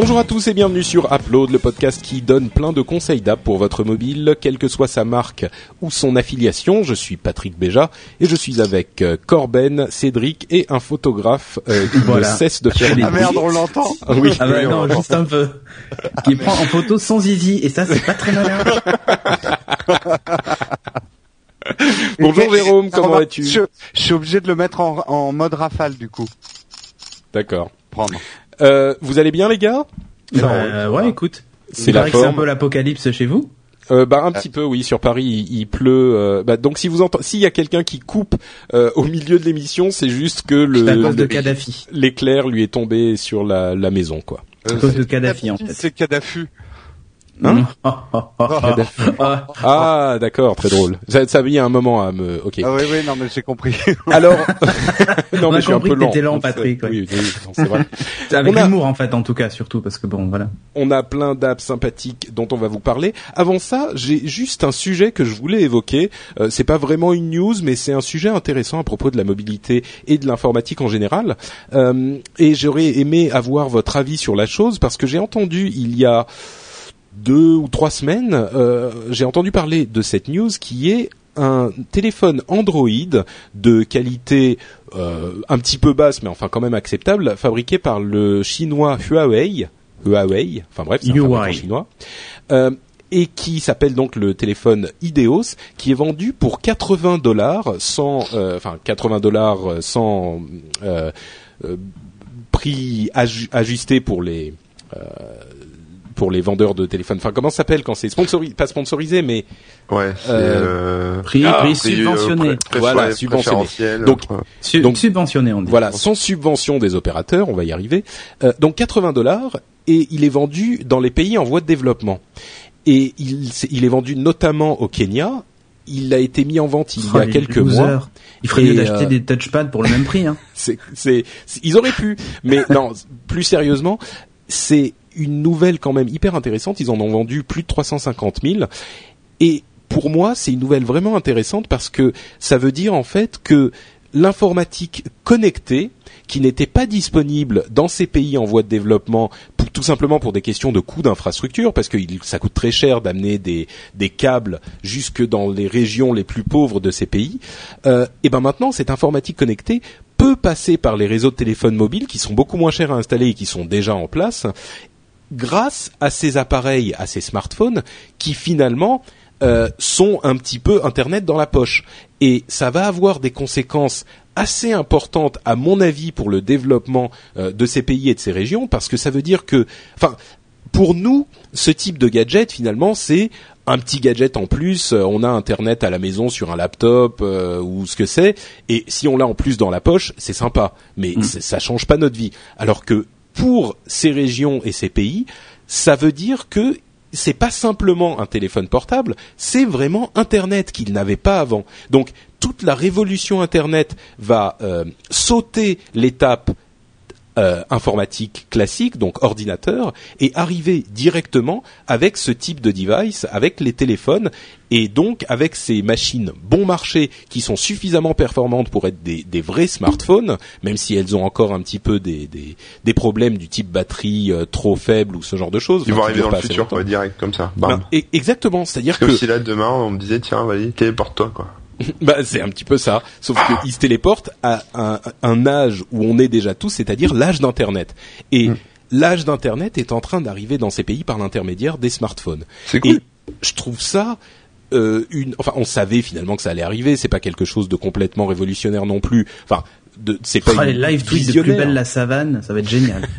Bonjour à tous et bienvenue sur Upload, le podcast qui donne plein de conseils d'app pour votre mobile, quelle que soit sa marque ou son affiliation. Je suis Patrick Béja et je suis avec euh, Corben, Cédric et un photographe euh, qui Voilà. ne cesse de faire des Ah merde, on l'entend Ah oui, Ah bah non, juste un peu. Qui prend en photo sans zizi et ça c'est pas très malin. Bonjour Jérôme, comment vas-tu? je, je suis obligé de le mettre en, en mode rafale du coup. D'accord. Prendre. Euh, vous allez bien les gars? Euh, ouais, écoute. C'est la que c'est un forme. peu l'apocalypse chez vous. Euh, bah un petit peu oui sur Paris il, il pleut euh, bah, donc si vous entendez s'il y a quelqu'un qui coupe euh, au milieu de l'émission c'est juste que C'est à cause de le Kadhafi. l'éclair lui est tombé sur la, la maison quoi. À cause de Kadhafi en fait. C'est Kadhafi. Hein oh. Kadhafi. Ah, Ah d'accord très drôle. Ça, ça a mis un moment à me ok. Ah oui, oui, non, mais j'ai compris. Alors non On mais a je suis un compris peu que lent. t'étais lent. Patrick, ouais. Oui, oui, c'est vrai. Avec a- l'humour en fait en tout cas surtout parce que bon voilà. On a plein d'apps sympathiques dont on va vous parler. Avant ça, j'ai juste un sujet que je voulais évoquer. Euh, c'est pas vraiment une news, mais c'est un sujet intéressant à propos de la mobilité et de l'informatique en général. Euh, et j'aurais aimé avoir votre avis sur la chose parce que j'ai entendu il y a deux ou trois semaines, euh, j'ai entendu parler de cette news qui est un téléphone Android de qualité euh, un petit peu basse, mais enfin quand même acceptable, fabriqué par le chinois Huawei. Huawei, enfin bref, c'est un fabricant chinois. Euh, et qui s'appelle donc le téléphone Ideos, qui est vendu pour 80 dollars sans, euh, enfin 80 dollars sans euh, prix aju- ajusté pour les euh, pour les vendeurs de téléphones. Enfin, comment ça s'appelle quand c'est sponsorisé, pas sponsorisé, mais Ouais, c'est Euh, euh, Prix, ah, prix euh, subventionné. pré- pré- Voilà, subventionné. Donc, ouais. Su- Donc- subventionné on dit. Voilà, sans subvention des opérateurs, on va y arriver. Euh, donc 80 dollars et il est vendu dans les pays en voie de développement. Et il, est vendu notamment au Kenya. Il a été mis en vente il y a quelques losers. mois. Il ferait mieux d'acheter euh, des touchpads pour le même prix. Hein. C'est- ils auraient pu, mais non. Plus sérieusement, c'est une nouvelle quand même hyper intéressante. Ils en ont vendu plus de 350 000. Et pour moi, c'est une nouvelle vraiment intéressante parce que ça veut dire en fait que l'informatique connectée, qui n'était pas disponible dans ces pays en voie de développement, tout simplement pour des questions de coûts d'infrastructure, parce que ça coûte très cher d'amener des, des câbles jusque dans les régions les plus pauvres de ces pays. Euh, et ben maintenant, cette informatique connectée peut passer par les réseaux de téléphones mobiles qui sont beaucoup moins chers à installer et qui sont déjà en place grâce à ces appareils, à ces smartphones qui finalement euh, sont un petit peu Internet dans la poche. Et ça va avoir des conséquences assez importantes, à mon avis, pour le développement euh, de ces pays et de ces régions, parce que ça veut dire que, enfin, pour nous, ce type de gadget, finalement, c'est un petit gadget en plus. euh, on a Internet à la maison sur un laptop euh, ou ce que c'est, et si on l'a en plus dans la poche, c'est sympa, mais c'est- ça change pas notre vie. Alors que pour ces régions et ces pays, ça veut dire que c'est pas simplement un téléphone portable, c'est vraiment Internet qu'ils n'avaient pas avant. Donc toute la révolution Internet va euh, sauter l'étape euh, informatique classique, donc ordinateur, et arriver directement avec ce type de device, avec les téléphones, et donc avec ces machines bon marché qui sont suffisamment performantes pour être des, des vrais smartphones, même si elles ont encore un petit peu des, des, des problèmes du type batterie euh, trop faible ou ce genre de choses. Ils vont arriver dans le futur, quoi, direct, comme ça. Ben, Bam. exactement, c'est-à-dire Comme que si là, demain, on me disait, tiens, vas-y, téléporte-toi, quoi. bah, c'est un petit peu ça, sauf qu'ils se téléportent à un, un âge où on est déjà tous, c'est-à-dire l'âge d'Internet. Et Mm. l'âge d'Internet est en train d'arriver dans ces pays par l'intermédiaire des smartphones. C'est cool. Et je trouve ça euh, une. Enfin, on savait finalement que ça allait arriver. C'est pas quelque chose de complètement révolutionnaire non plus. Enfin, de c'est pas Oh, les une live tweets de plus belle la savane, ça va être génial.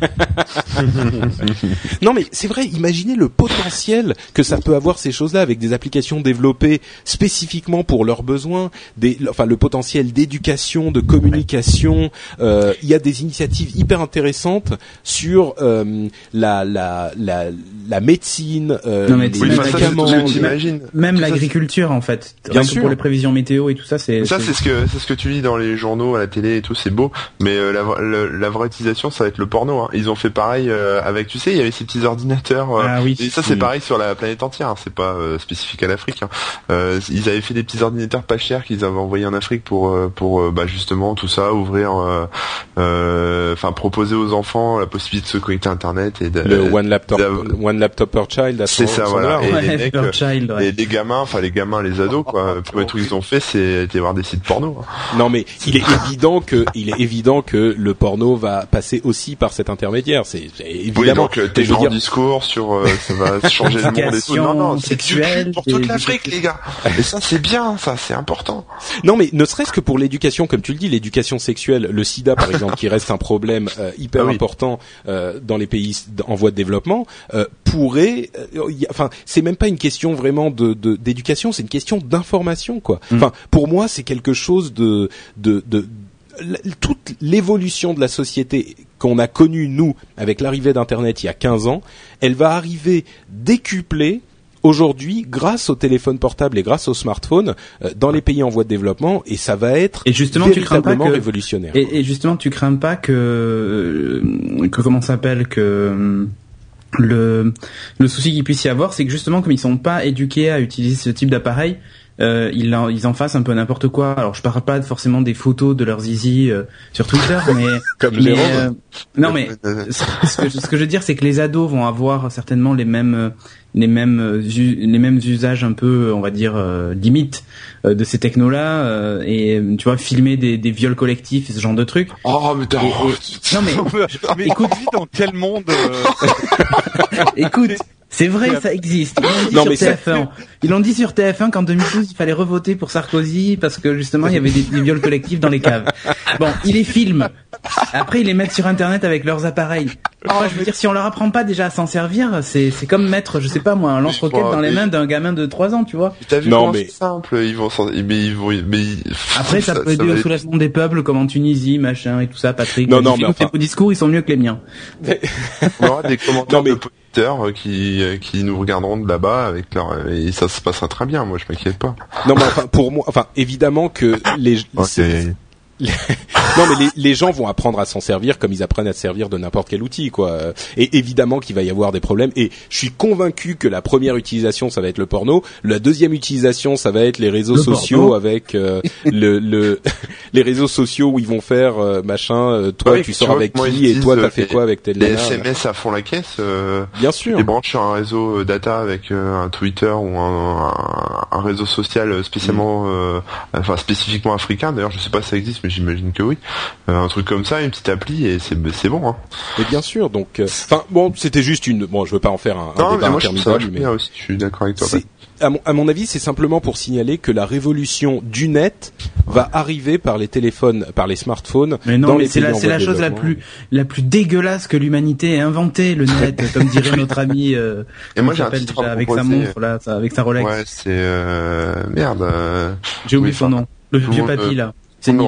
Non mais c'est vrai, imaginez le potentiel que ça peut avoir ces choses-là avec des applications développées spécifiquement pour leurs besoins, des, enfin le potentiel d'éducation, de communication. euh, Il y a des initiatives hyper intéressantes sur euh, la, la, la, la médecine, euh, Non, mais les Oui, ça, médicaments. même- l'agriculture en fait. Bien sûr. Pour les prévisions météo et tout ça, c'est. Ça c'est ce que c'est ce que tu lis dans les journaux, à la télé et tout, c'est beau. Mais euh, la, le- la vraie utilisation, ça va être le porno. Hein. Ils ont fait pareil euh, avec, tu sais, il y avait ces petits ordinateurs. euh, Ah oui. et ça c'est Mm. pareil sur la planète entière. hein. C'est pas euh, spécifique à l'Afrique. hein. Euh, ils avaient fait des petits ordinateurs pas chers qu'ils avaient envoyés en Afrique pour pour euh, bah, justement tout ça, ouvrir, euh, euh, enfin proposer aux enfants la possibilité de se connecter à Internet et de, le one laptop, one laptop per child. C'est ce- ça, voilà. Et ouais. les Ouais, mecs, Pure Child, ouais. Et les gamins, enfin les gamins, les ados, quoi. Le premier truc qu'ils ont fait, c'est voir des sites porno. hein. Non mais il est évident que il est évident que le porno va passer aussi par cet intermédiaire. C'est c'est Oui, évidemment. donc euh, tes grands dire- discours sur euh, ça va changer le monde et tout. Éducation Non, non, c'est du sexuelle, cul pour toute l'Afrique, les gars. Et ça, c'est bien, ça, c'est important. Non, mais ne serait-ce que pour l'éducation, comme tu le dis, l'éducation sexuelle, le SIDA par exemple, qui reste un problème euh, hyper Ah oui. important euh, dans les pays en voie de développement, euh, pourrait, euh, y a- enfin, c'est même pas une question vraiment de de- d'éducation, c'est une question d'information, quoi. Mm. Enfin, pour moi, c'est quelque chose de de, de toute l'évolution de la société qu'on a connue nous avec l'arrivée d'internet il y a 15 ans, elle va arriver décuplée aujourd'hui grâce au téléphone portable et grâce au smartphone euh, dans les pays en voie de développement et ça va être Et justement, tu crains pas véritablement que révolutionnaire. Et, et justement, tu crains pas que, euh, que comment s'appelle que euh, le le souci qu'il puisse y avoir, c'est que justement, comme ils sont pas éduqués à utiliser ce type d'appareil, euh, ils en, ils en fassent un peu n'importe quoi. Alors, je parle pas forcément des photos de leurs zizi euh, sur Twitter, mais Comme mais, euh, non, mais ce que, ce que je veux dire, c'est que les ados vont avoir certainement les mêmes les mêmes euh, u- les mêmes usages un peu, on va dire euh, limites euh, de ces technos-là euh, et tu vois filmer des, des viols collectifs et ce genre de trucs. Oh, mais t'as... Non mais mais Écoute. vit dans quel monde euh, écoute, c'est vrai, ça existe. Ils l'ont dit sur mais ça- TF1. Ils l'ont dit sur TF1 qu'en 2012 il fallait revoter pour Sarkozy parce que justement il y avait des, des viols collectifs dans les caves. Bon, ils les filment. Après ils les mettent sur internet avec leurs appareils. Moi, je veux dire, si on leur apprend pas déjà à s'en servir, c'est c'est comme mettre, je sais pas moi, un lance-roquette dans les mains d'un gamin de 3 ans, tu vois. T'as vu Non, mais- c'est simple, ils vont s'en... Mais ils vont... Mais ils- Après, ça, peut aider va au être- soulagement des peuples, comme en Tunisie, machin, et tout ça, Patrick. Non, non, mais enfin- discours, ils sont mieux que les miens. On aura des commentaires Non, mais- de auditeurs euh, qui, euh, qui nous regarderont de là-bas avec leur... Et ça se passera très bien, moi, je m'inquiète pas. Non, mais enfin, pour moi, enfin, évidemment que les, Ouais, non, mais les, les gens vont apprendre à s'en servir comme ils apprennent à se servir de n'importe quel outil, quoi. Et évidemment qu'il va y avoir des problèmes. Et je suis convaincu que la première utilisation, ça va être le porno. La deuxième utilisation, ça va être les réseaux Le sociaux porno. avec euh, le, le les réseaux sociaux où ils vont faire euh, machin. euh, toi, Ouais, tu sors avec moi, qui et toi, t'as euh, fait quoi avec tes Les SMS à fond la caisse, euh, Bien sûr. les branches sur un réseau data avec euh, un Twitter ou un, un, un réseau social spécialement, euh, enfin spécifiquement africain. D'ailleurs, je sais pas si ça existe, mais j'imagine que oui. Euh, un truc comme ça, une petite appli et c'est c'est bon. Hein. Mais bien sûr. Donc, euh, enfin, bon, c'était juste une. Bon, je veux pas en faire un, un Non, débat mais moi je interminable, vachement mais bien aussi. Je suis d'accord avec toi. C'est- à mon, à mon avis, c'est simplement pour signaler que la révolution du net va arriver par les téléphones, par les smartphones. Mais non, dans mais c'est la, la chose la plus, la plus dégueulasse que l'humanité ait inventé, le net, comme dirait notre ami, euh, Et moi j'ai un titre déjà, avec sa montre, là, ça, avec sa Rolex. Ouais, c'est euh, merde. Euh, J'ai oublié son nom. Le vieux papy, euh, là. C'est reconnu.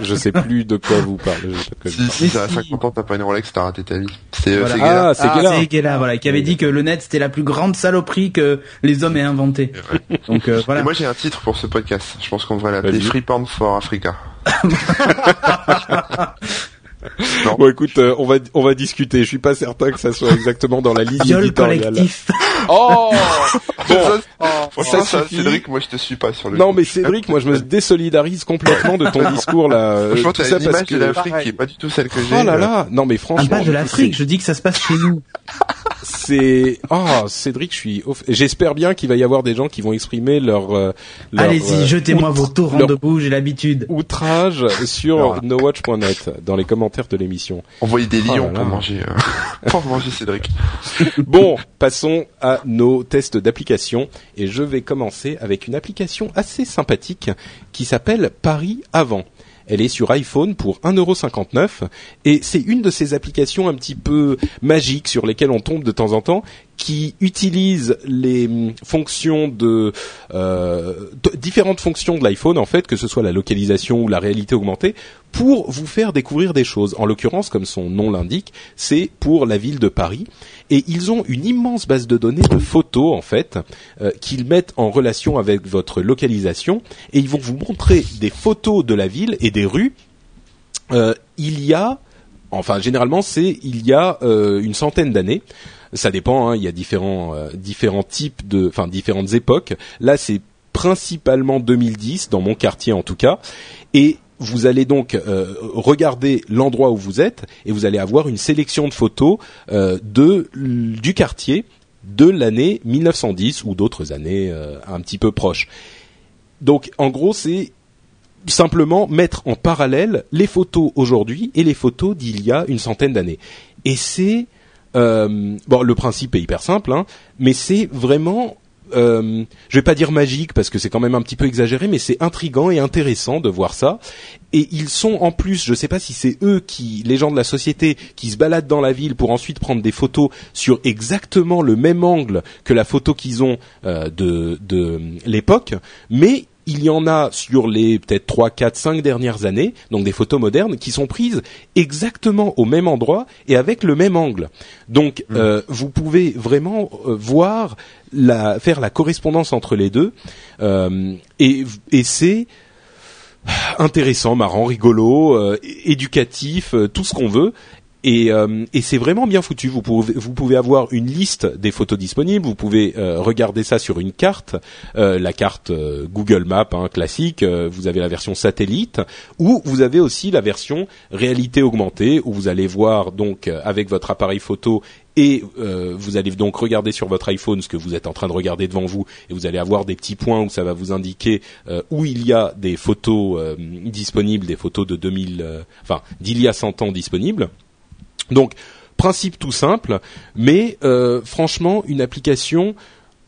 Je sais plus de quoi vous parlez. je Si, si, Mais ça a si. 50 ans, t'as pas une Rolex, t'as raté ta vie. C'est euh, Voilà. Gala. Ah, c'est. C'est Guéla, voilà, qui avait dit que le net c'était la plus grande saloperie que les hommes aient inventée. Donc euh, Et voilà. moi j'ai un titre pour ce podcast. Je pense qu'on devrait l'appeler. Free Porn for Africa. non. Bon, écoute, euh, on va on va discuter. Je suis pas certain que ça soit exactement dans la ligne Viol éditoriale. collectif. Oh Ça, ça ça, ça, suffit. Cédric, moi je te suis pas sur le Non, coup. mais Cédric, moi je me désolidarise complètement de ton discours là. euh, Franchement, tout ça parce que. l'Afrique qui est pas du tout celle que j'ai. Oh là euh, là, non mais Un franchement, pas de l'Afrique, je dis que ça se passe chez nous. c'est oh Cédric, je suis. off- J'espère bien qu'il va y avoir des gens qui vont exprimer leur. euh, leur, Allez-y, euh, jetez-moi vos torrents leur de boue, j'ai l'habitude. outrage sur nowatch.net dans les commentaires de l'émission. Envoyer des Oh lions là. pour manger. euh, pour manger Cédric. Bon, passons à nos tests d'application et je vais commencer avec une application assez sympathique qui s'appelle Paris avant. Elle est sur iPhone pour 1,59€ et c'est une de ces applications un petit peu magiques sur lesquelles on tombe de temps en temps qui utilise les hum, fonctions de euh, d- différentes fonctions de l'iPhone en fait, que ce soit la localisation ou la réalité augmentée, pour vous faire découvrir des choses. En l'occurrence, comme son nom l'indique, c'est pour la ville de Paris. Et ils ont une immense base de données de photos en fait euh, qu'ils mettent en relation avec votre localisation et ils vont vous montrer des photos de la ville et des rues. Euh, il y a, enfin généralement c'est il y a euh, une centaine d'années. Ça dépend. Hein, il y a différents euh, différents types de, enfin différentes époques. Là c'est principalement 2010 dans mon quartier en tout cas et vous allez donc euh, regarder l'endroit où vous êtes et vous allez avoir une sélection de photos euh, de du quartier de l'année 1910 ou d'autres années euh, un petit peu proches. Donc en gros c'est simplement mettre en parallèle les photos aujourd'hui et les photos d'il y a une centaine d'années. Et c'est euh, bon, le principe est hyper simple, hein, mais c'est vraiment euh, je vais pas dire magique parce que c'est quand même un petit peu exagéré, mais c'est intrigant et intéressant de voir ça. Et ils sont en plus, je sais pas si c'est eux qui, les gens de la société, qui se baladent dans la ville pour ensuite prendre des photos sur exactement le même angle que la photo qu'ils ont euh, de, de l'époque, mais il y en a sur les peut-être 3, 4, 5 dernières années, donc des photos modernes, qui sont prises exactement au même endroit et avec le même angle. Donc euh, vous pouvez vraiment euh, voir, la, faire la correspondance entre les deux, euh, et, et c'est intéressant, marrant, rigolo, euh, éducatif, euh, tout ce qu'on veut. Et, euh, et c'est vraiment bien foutu. Vous pouvez, vous pouvez avoir une liste des photos disponibles. Vous pouvez euh, regarder ça sur une carte, euh, la carte euh, Google Maps hein, classique. euh, vous avez la version satellite, ou vous avez aussi la version réalité augmentée, où vous allez voir donc euh, avec votre appareil photo et euh, vous allez donc regarder sur votre iPhone ce que vous êtes en train de regarder devant vous et vous allez avoir des petits points où ça va vous indiquer euh, où il y a des photos euh, disponibles, des photos de 2000, euh, enfin d'il y a 100 ans disponibles. Donc principe tout simple, mais euh, franchement une application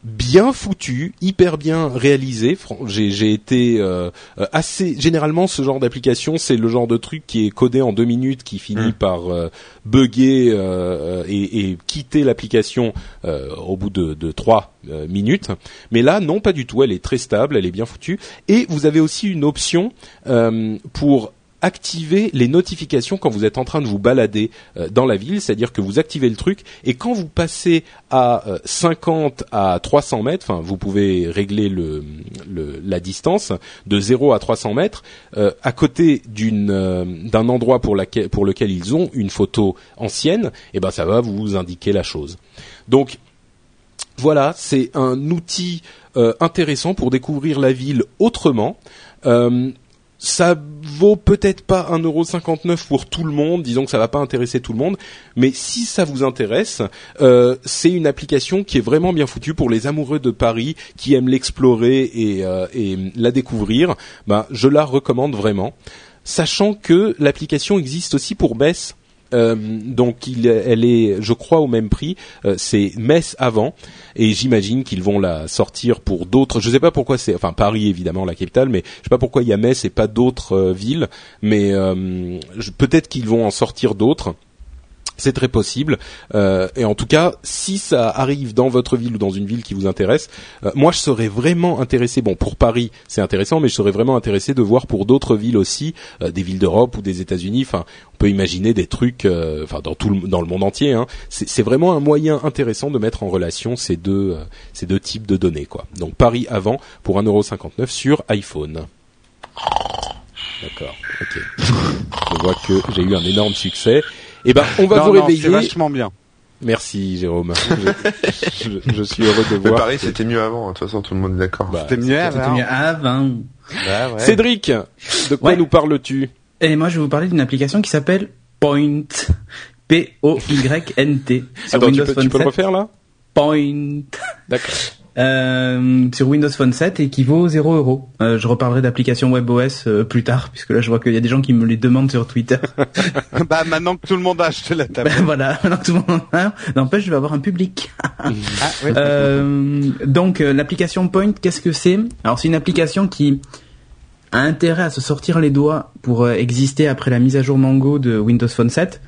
bien foutue, hyper bien réalisée. J'ai j'ai été euh, euh, assez. Généralement, ce genre d'application, c'est le genre de truc qui est codé en deux minutes, qui finit Mm. par euh, bugger euh, et, et quitter l'application euh, au bout de, de trois minutes. Mais là, non, pas du tout. Elle est très stable, elle est bien foutue. Et vous avez aussi une option euh, pour activer les notifications quand vous êtes en train de vous balader euh, dans la ville, c'est-à-dire que vous activez le truc et quand vous passez à euh, 50 à 300 mètres, enfin vous pouvez régler le, le- la distance de 0 à 300 mètres euh, à côté euh, d'un endroit pour lequel ils ont une photo ancienne, et ben ça va vous indiquer la chose. Donc voilà, c'est un outil euh, intéressant pour découvrir la ville autrement. Ça vaut peut-être pas 1,59€ pour tout le monde, disons que ça va pas intéresser tout le monde, mais si ça vous intéresse, euh, c'est une application qui est vraiment bien foutue pour les amoureux de Paris qui aiment l'explorer et, euh, la découvrir. Ben, je la recommande vraiment, sachant que l'application existe aussi pour Metz. Euh, donc il, elle est, je crois, au même prix. Euh, c'est Metz avant, et j'imagine qu'ils vont la sortir pour d'autres. Je sais pas pourquoi c'est, enfin Paris évidemment la capitale, mais je sais pas pourquoi il y a Metz et pas d'autres euh, villes. Mais peut-être qu'ils vont en sortir d'autres. C'est très possible. Euh, et en tout cas, si ça arrive dans votre ville ou dans une ville qui vous intéresse, euh, moi je serais vraiment intéressé. Bon, pour Paris, c'est intéressant, mais je serais vraiment intéressé de voir pour d'autres villes aussi, euh, des villes d'Europe ou des États-Unis. Enfin, on peut imaginer des trucs, euh, enfin dans tout le, dans le monde entier. Hein. C'est vraiment un moyen intéressant de mettre en relation ces deux euh, ces deux types de données, quoi. Donc Paris avant pour 1,59€ sur iPhone. D'accord. Ok. Je vois que j'ai eu un énorme succès. Eh ben, on va non, vous non, réveiller. C'est vachement bien. Merci Jérôme. Je, je- je suis heureux de Mais voir. pareil, c'était mieux avant. De toute façon, tout le monde est d'accord. Bah, C'était mieux mieux avant. Bah ouais. Cédric, de quoi Ouais. nous parles-tu? Et moi, je vais vous parler d'une application qui s'appelle Point. P-O-Y-N-T. Sur Attends, tu Windows peux, Phone tu peux le 7. refaire là? Point. D'accord. Euh, sur Windows Phone 7 et qui vaut 0 euros. Euh, je reparlerai d'application WebOS euh, plus tard, puisque là je vois qu'il y a des gens qui me les demandent sur Twitter. bah maintenant que tout le monde a acheté la table. ben voilà, maintenant tout le monde a. N'empêche, je vais avoir un public. ah, oui. Euh, donc euh, l'application Point, qu'est-ce que c'est? Alors c'est une application qui a intérêt à se sortir les doigts pour exister après la mise à jour Mango de Windows Phone 7.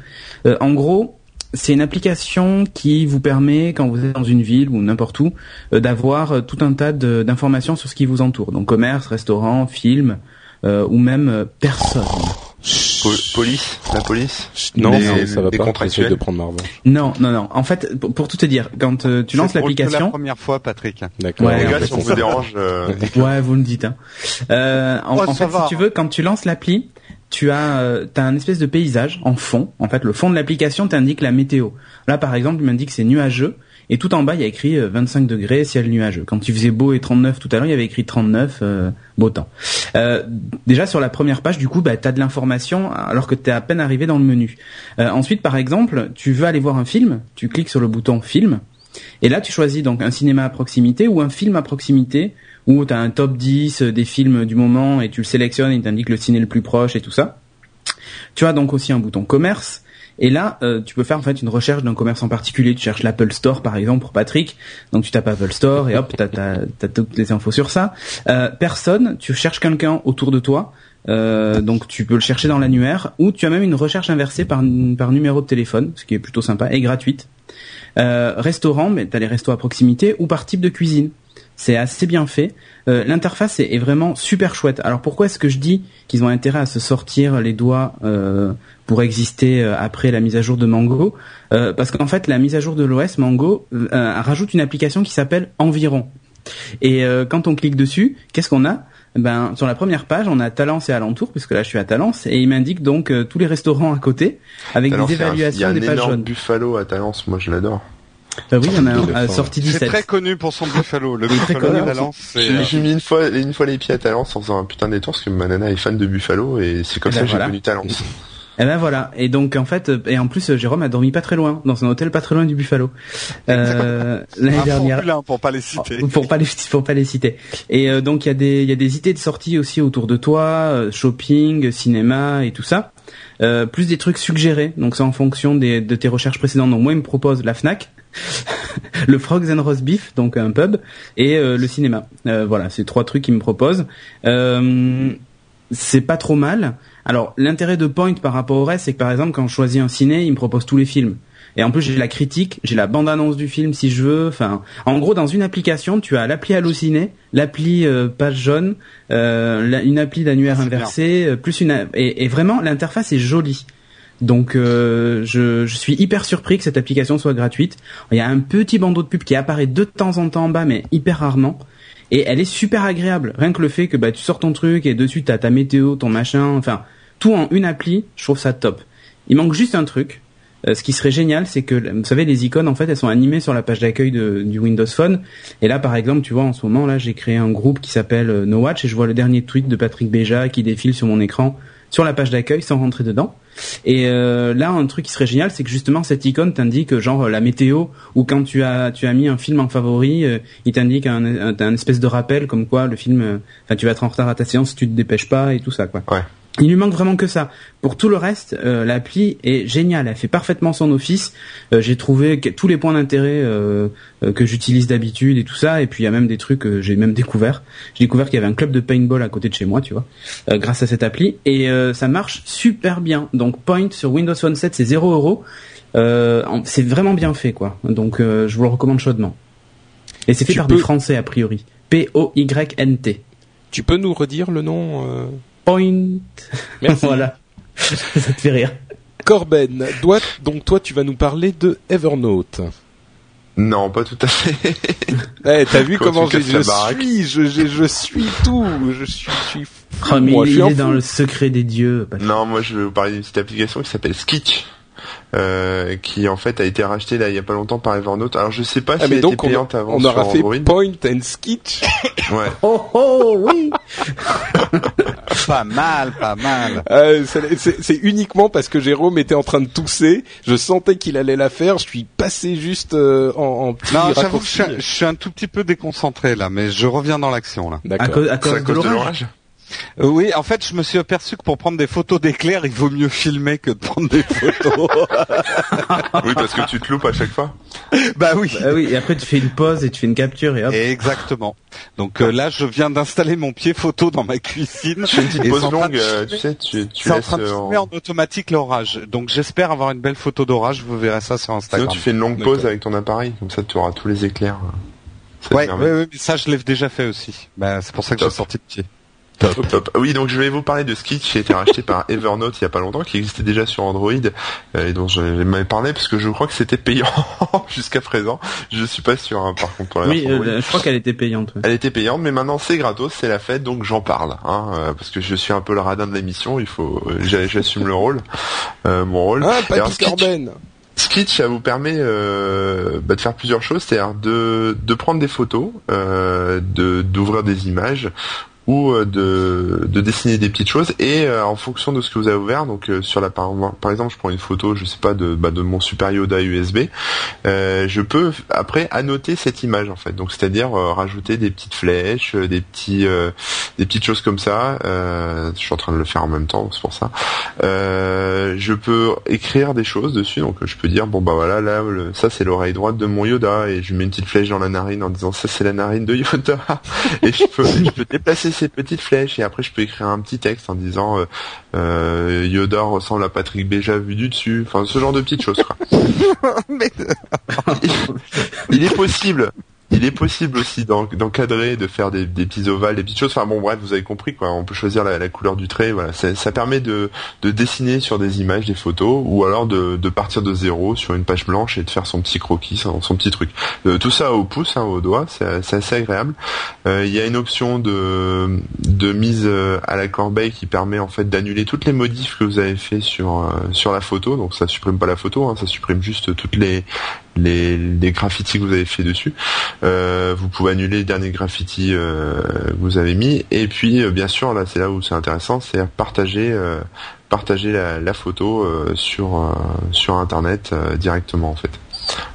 Euh, en gros, c'est une application qui vous permet, quand vous êtes dans une ville ou n'importe où, euh, d'avoir tout un tas d'informations sur ce qui vous entoure. Donc commerce, restaurant, film, ou même personne police, la police? Non, ça va pas. Contractuels? de prendre ma Non, non, non. En fait, pour, tout te dire, quand euh, tu lances l'application. C'est la première fois, Patrick. D'accord. Ouais, les gars, si on vous dérange. Euh... ouais, vous le dites. Hein. Euh, en, en fait, si tu veux, quand tu lances l'appli, tu as, euh, as un espèce de paysage en fond. En fait, le fond de l'application t'indique la météo. Là, par exemple, il m'indique c'est nuageux. Et tout en bas, il y a écrit 25 euh, degrés, ciel nuageux. Quand il faisait beau et 39 tout à l'heure, il y avait écrit 39, euh, beau temps. Euh, déjà sur la première page, du coup, bah, tu as de l'information alors que tu es à peine arrivé dans le menu. ensuite, par exemple, tu veux aller voir un film, tu cliques sur le bouton film, et là tu choisis donc un cinéma à proximité ou un film à proximité, où tu as un top 10 des films du moment et tu le sélectionnes et il t'indique le ciné le plus proche et tout ça. Tu as donc aussi un bouton commerce et là, euh, tu peux faire en fait une recherche d'un commerce en particulier. Tu cherches l'Apple Store par exemple pour Patrick. Donc tu tapes Apple Store et hop, t'as as, toutes les infos sur ça. Euh, personne, tu cherches quelqu'un autour de toi. Euh, donc tu peux le chercher dans l'annuaire ou tu as même une recherche inversée par, par numéro de téléphone, ce qui est plutôt sympa et gratuite. Restaurant, mais tu as les restos à proximité ou par type de cuisine. C'est assez bien fait. Euh, l'interface est, vraiment super chouette. Alors pourquoi est-ce que je dis qu'ils ont intérêt à se sortir les doigts euh, pour exister euh, après la mise à jour de Mango? Parce qu'en fait, la mise à jour de l'OS Mango rajoute une application qui s'appelle Environ. Et quand on clique dessus, qu'est-ce qu'on a? Ben sur la première page, on a Talence et alentour, puisque là je suis à Talence, et il m'indique donc tous les restaurants à côté avec des évaluations des pages jaunes. Il y a un Buffalo à Talence, moi je l'adore. Bah oui, il y en a un sorti 17. C'est très connu pour son buffalo. Le buffalo de Talence. J'ai mis une fois, une fois les pieds à Talence en faisant un putain de détour parce que ma nana est fan de buffalo et c'est comme eh ça ben que j'ai connu Talence. Et ben voilà. Et donc en fait, et en plus, Jérôme a dormi pas très loin, dans un hôtel pas très loin du Buffalo euh, l'année dernière. Pour pas les citer. Pour pas les pour pas les citer. Et euh, donc il y a des il y a des idées de sortie aussi autour de toi, euh, shopping, cinéma et tout ça. Euh, plus des trucs suggérés. Donc c'est en fonction des, de tes recherches précédentes. Donc moi il me propose la Fnac. le Frogs and Roast Beef, donc un pub, et euh, le cinéma. Euh, voilà, c'est trois trucs qu'il me propose. Euh, c'est pas trop mal. Alors l'intérêt de Point par rapport au reste, c'est que par exemple quand je choisis un ciné, il me propose tous les films. Et en plus j'ai la critique, j'ai la bande-annonce du film si je veux. Enfin, en gros dans une application, tu as l'appli Allociné, l'appli page jaune, une appli d'annuaire inversé, plus une et vraiment l'interface est jolie. Donc euh, je, suis hyper surpris que cette application soit gratuite. Il y a un petit bandeau de pub qui apparaît de temps en temps en bas, mais hyper rarement. Et elle est super agréable. Rien que le fait que bah, tu sors ton truc et dessus tu as ta météo, ton machin, enfin tout en une appli, je trouve ça top. Il manque juste un truc. Euh, ce qui serait génial, c'est que vous savez les icônes en fait elles sont animées sur la page d'accueil du Windows Phone. Et là par exemple tu vois en ce moment là j'ai créé un groupe qui s'appelle euh, No Watch et je vois le dernier tweet de Patrick Béja qui défile sur mon écran sur la page d'accueil sans rentrer dedans. Et euh, là, un truc qui serait génial, c'est que justement cette icône t'indique genre la météo ou quand tu as tu as mis un film en favori, euh, il t'indique un, un, espèce de rappel comme quoi le film, euh, enfin tu vas être en retard à ta séance si tu te dépêches pas et tout ça quoi. Ouais. Il lui manque vraiment que ça. Pour tout le reste, euh, l'appli est géniale. Elle fait parfaitement son office. Euh, j'ai trouvé tous les points d'intérêt euh, que j'utilise d'habitude et tout ça. Et puis il y a même des trucs que j'ai même découvert. J'ai découvert qu'il y avait un club de paintball à côté de chez moi, tu vois, grâce à cette appli. Et ça marche super bien. Donc Point sur Windows Phone 7, c'est 0 euros. c'est vraiment bien fait, quoi. Donc je vous le recommande chaudement. Et c'est fait par des Français a priori. P-O-Y-N-T. Tu peux nous redire le nom Point. Merci. voilà. Ça te fait rire. Corben, donc toi tu vas nous parler de Evernote. Non, pas tout à fait. Eh, t'as vu comment je, je suis, je, je, je, suis tout, je suis, je suis fou. Oh, moi, il est dans le secret des dieux. Non, moi je vais vous parler d'une petite application qui s'appelle Skitch. Euh, qui en fait a été racheté là il y a pas longtemps par Evernote. Alors je sais pas ah, si elle était payante avant on aura fait Point and Skitch. ouais. Oh oh oui. pas mal, pas mal. Euh, c'est uniquement parce que Jérôme était en train de tousser. Je sentais qu'il allait la faire. Je suis passé juste euh, en, en petit Non, j'avoue, je, suis un tout petit peu déconcentré là, mais je reviens dans l'action là. À, cause, à cause, de l'orage. Euh, oui, en fait, je me suis aperçu que pour prendre des photos d'éclairs, il vaut mieux filmer que de prendre des photos. oui, parce que tu te loupes à chaque fois. bah oui. Bah oui, et après tu fais une pause et tu fais une capture et hop. Exactement. Donc euh, là, je viens d'installer mon pied photo dans ma cuisine. Je fais une petite Et pause longue, de- euh, tu sais, tu, tu C'est en laisses train de filmer en automatique l'orage. Donc j'espère avoir une belle photo d'orage. Vous verrez ça sur Sinon, Instagram. tu fais une longue pause avec ton appareil, comme ça tu auras tous les éclairs. Ouais, ouais, ouais, mais ça je l'ai déjà fait aussi. Bah, c'est pour ça que j'ai sorti le pied. Top, top. Oui, donc je vais vous parler de Sketch qui a été racheté par Evernote il y a pas longtemps, qui existait déjà sur Android euh, et dont je m'avais parlé parce que je crois que c'était payant jusqu'à présent. Je suis pas sûr, hein, par contre pour la Oui, version Android. euh, je crois qu'elle était payante. ouais. Elle était payante, mais maintenant c'est gratos, c'est la fête, donc j'en parle, hein, euh, parce que je suis un peu le radin de l'émission. Il faut, euh, j'a- j'assume le rôle, euh, mon rôle. Ah, Papy Sketch- ça vous permet euh, bah, de faire plusieurs choses, c'est-à-dire de, de prendre des photos, euh, de d'ouvrir des images ou euh, de, de dessiner des petites choses. Et euh, en fonction de ce que vous avez ouvert donc euh, sur la par, exemple je prends une photo je sais pas de bah, de mon super Yoda USB euh, je peux après annoter cette image en fait. Donc c'est-à-dire euh, rajouter des petites flèches euh, des petits des petites choses comme ça. Je suis en train de le faire en même temps c'est pour ça. Je peux écrire des choses dessus, donc je peux dire bon bah voilà là ça c'est l'oreille droite de mon Yoda. Et je mets une petite flèche dans la narine en disant ça c'est la narine de Yoda. Et je peux je peux déplacer ces petites flèches et après je peux écrire un petit texte en disant euh, euh, Yoda ressemble à Patrick Béja vu du dessus, enfin ce genre de petites choses. Quoi. il est possible. Il est possible aussi d'en- d'encadrer, de faire des, des petits ovales, des petites choses. Enfin bon, bref, vous avez compris quoi. On peut choisir la, couleur du trait. Voilà, ça, ça permet de, de dessiner sur des images, des photos, ou alors de, de partir de zéro sur une page blanche et de faire son petit croquis, son, petit truc. Euh, tout ça au pouce, hein, au doigt, c'est c'est assez agréable. Euh, Il y a une option de, de mise euh, à la corbeille qui permet en fait d'annuler toutes les modifs que vous avez fait sur euh, sur la photo. Donc ça supprime pas la photo, hein, ça supprime juste toutes les les, les graffitis que vous avez fait dessus. Euh, vous pouvez annuler les derniers graffitis euh, que vous avez mis. Et puis, euh, bien sûr, là, c'est là où c'est intéressant, c'est partager, partager la, photo sur sur Internet directement, en fait.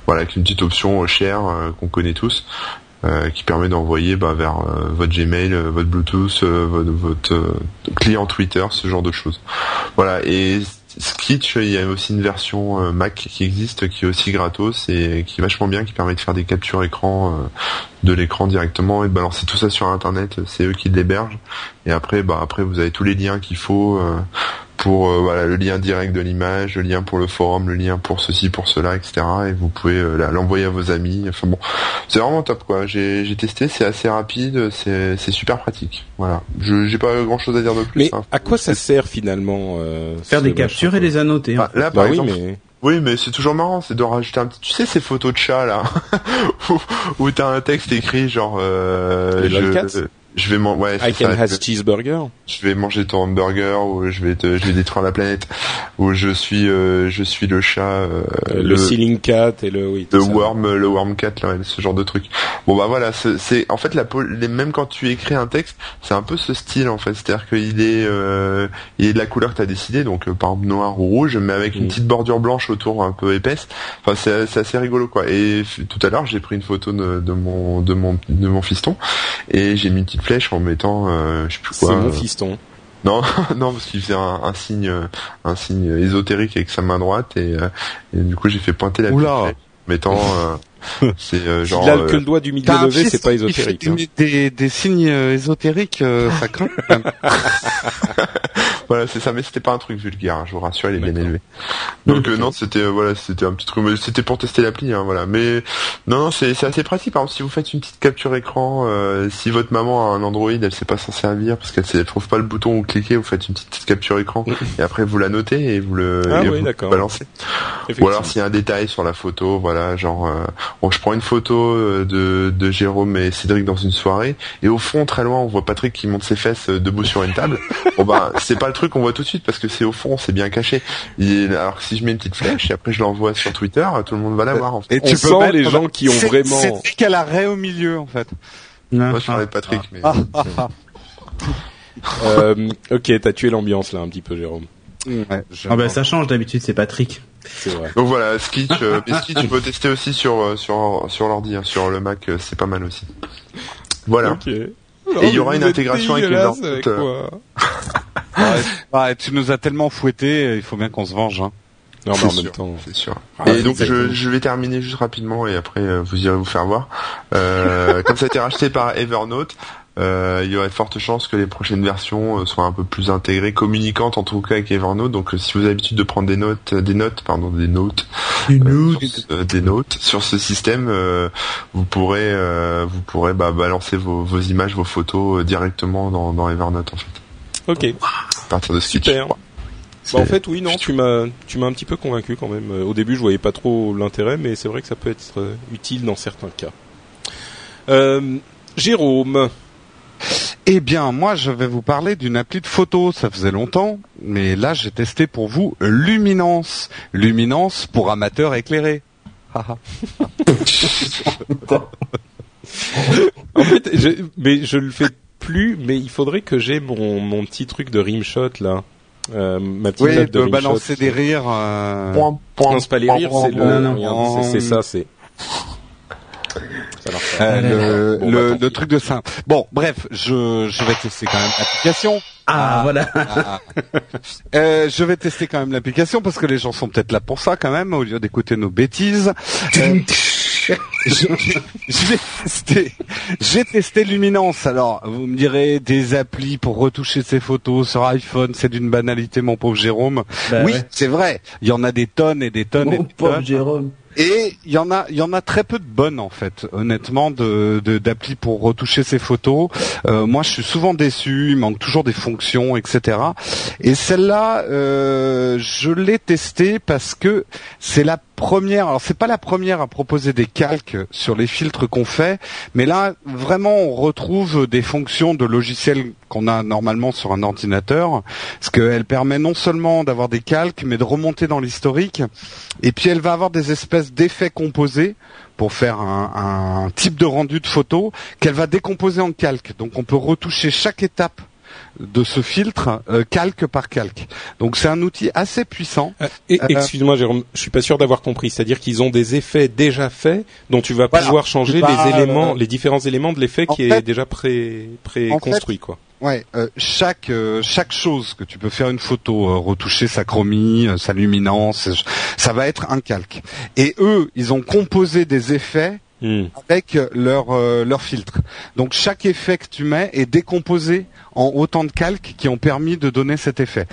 Voilà, avec une petite option chère qu'on connaît tous. euh, qui permet d'envoyer bah, vers euh, votre Gmail, votre Bluetooth, votre, votre client Twitter, ce genre de choses. Voilà, et Sketch, il y a aussi une version euh, Mac qui existe, qui est aussi gratos et qui est vachement bien, qui permet de faire des captures écran euh, de l'écran directement et de balancer tout ça sur Internet. C'est eux qui l'hébergent. Et après, bah après vous avez tous les liens qu'il faut euh, pour euh, voilà le lien direct de l'image, le lien pour le forum, le lien pour ceci, pour cela, etc. Et vous pouvez euh, l'envoyer à vos amis. Enfin bon, c'est vraiment top quoi. J'ai j'ai testé, c'est assez rapide, c'est c'est super pratique. Voilà. Je j'ai pas grand chose à dire de plus. Mais hein. à quoi ça sert finalement euh, Faire des captures et les annoter. Bah, hein. là par Bah oui, exemple, mais Oui, mais c'est toujours marrant, c'est de rajouter un petit. Tu sais ces photos de chats là, où, où t'as un texte écrit genre. Euh, je, je vais ouais, has cheeseburger. je manger ton hamburger ou je vais te, je vais détruire la planète ou je suis, euh, je suis le chat, euh, Euh, le, ceiling cat et le oui. le ça. worm, le worm cat, là, ce genre de truc. Bon bah voilà, c'est en fait la même quand tu écris un texte, c'est un peu ce style en fait, c'est-à-dire qu'il est, euh, il est de la couleur que t'as décidé, donc euh, par exemple noir ou rouge, mais avec une Mm. petite bordure blanche autour un peu épaisse. Enfin c'est c'est assez rigolo quoi. Et tout à l'heure j'ai pris une photo de, de mon de mon de mon fiston et j'ai mis une petite flèche en mettant, euh, je sais plus C'est quoi. mon euh, fiston. non, non, parce qu'il faisait un, un signe, euh, un signe ésotérique avec sa main droite et, et du coup j'ai fait pointer la Oula. flèche, mettant, euh, c'est euh, genre. S'il a euh, que le doigt du milieu levé, c'est pas ésotérique. hein. Des, des, des signes euh, ésotériques, euh, ça craint. voilà, c'est ça, mais c'était pas un truc vulgaire, hein, je vous rassure, il est bien élevé. Donc euh, non, c'était euh, voilà, c'était un petit truc, mais c'était pour tester l'appli, hein, voilà. Mais non, non, c'est c'est assez pratique. Par exemple, si vous faites une petite capture écran, euh, si votre maman a un Android, elle sait pas s'en servir parce qu'elle elle trouve pas le bouton où vous cliquez, vous faites une petite capture écran et après vous la notez et vous le, Ah et oui, vous balancez. Ou alors s'il y a un détail sur la photo, voilà, genre, euh, bon, je prends une photo euh, de, de Jérôme et Cédric dans une soirée, et au fond, très loin, on voit Patrick qui monte ses fesses debout sur une table. bon bah, c'est pas le truc qu'on voit tout de suite parce que c'est au fond, c'est bien caché. Et, alors que si je mets une petite flèche et après je l'envoie sur Twitter, tout le monde va la voir. En fait. Et On sent les gens qui ont vraiment- C'est à l'arrêt au milieu, en fait. Moi, je parlais de Patrick, mais Ah, ah, ah. Euh, ok, t'as tué l'ambiance là un petit peu, Jérôme. Ouais, Ah bah ça change d'habitude, c'est Patrick. Vrai. donc voilà, Skitch, euh, mais tu peux tester aussi sur euh, sur sur l'ordi, hein, sur le Mac, euh, c'est pas mal aussi. Voilà. Et il y aura une intégration avec dégueulasse Tu nous as tellement fouetté, il faut bien qu'on se venge. Hein. Non, mais en même sûr. temps. C'est sûr. Ah, et donc je, je vais terminer juste rapidement et après euh, vous irez vous faire voir. Euh, comme ça a été racheté par Evernote, euh, il y aurait de fortes chances que les prochaines versions soient un peu plus intégrées, communicantes en tout cas avec Evernote. Donc si vous avez l'habitude de prendre des notes, des notes, pardon, des notes, euh, sur ce- euh, des notes sur ce système, euh, vous pourrez, euh, vous pourrez bah, balancer vos, vos images, vos photos euh, directement dans, dans Evernote en fait, Ok. à partir de. Super. Bah, en fait, oui, non, tu m'as, tu m'as un petit peu convaincu quand même. Au début, je voyais pas trop l'intérêt, mais c'est vrai que ça peut être euh, utile dans certains cas. Euh, Jérôme, Eh bien, moi, je vais vous parler d'une appli de photo. Ça faisait longtemps, mais là, j'ai testé pour vous Luminance. Luminance pour amateurs éclairés. Haha. en fait, je, mais je le fais plus, mais il faudrait que j'ai mon, mon petit truc de rimshot là, euh, ma petite oui, note de de balancer des rires. euh, Point, point, Non, c'est pas les rires, c'est le, Non, non. c'est- ça, c'est. Ça marche pas. euh, le, Bon, le, bah, tant le pis. truc de ça. Bon, bref, je, je vais tester quand même l'application. Ah, voilà. Ah. Euh, je vais tester quand même l'application parce que les gens sont peut-être là pour ça quand même, au lieu d'écouter nos bêtises. J'ai testé Luminance. Alors, vous me direz des applis pour retoucher ses photos sur iPhone, c'est d'une banalité, mon pauvre Jérôme. Bah oui, ouais. c'est vrai. Il y en a des tonnes et des tonnes et Mon des pauvre tonnes. Jérôme. Et il y en a, il y en a très peu de bonnes en fait, honnêtement, de de- d'applis pour retoucher ses photos. Euh, moi, je suis souvent déçu. Il manque toujours des fonctions, etc. Et celle-là, euh, je l'ai testée parce que c'est la première. Alors, c'est pas la première à proposer des calques sur les filtres qu'on fait, mais là, vraiment, on retrouve des fonctions de logiciels qu'on a normalement sur un ordinateur, parce qu'elle permet non seulement d'avoir des calques, mais de remonter dans l'historique. Et puis elle va avoir des espèces d'effets composés pour faire un, type de rendu de photo qu'elle va décomposer en calque. Donc on peut retoucher chaque étape de ce filtre euh, calque par calque. Donc c'est un outil assez puissant. Euh, et- Euh, Excuse-moi, Jérôme, je suis pas sûr d'avoir compris. C'est-à-dire qu'ils ont des effets déjà faits dont tu vas Voilà. pouvoir changer vas, les éléments, euh, les différents éléments de l'effet qui est déjà pré pré-construit, quoi. Ouais, euh, chaque euh, chaque chose que tu peux faire une photo, euh, retoucher sa chromie, euh, sa luminance, ça va être un calque. Et eux, ils ont composé des effets Hmm. avec leur euh, leur filtre. Donc chaque effet que tu mets est décomposé en autant de calques qui ont permis de donner cet effet.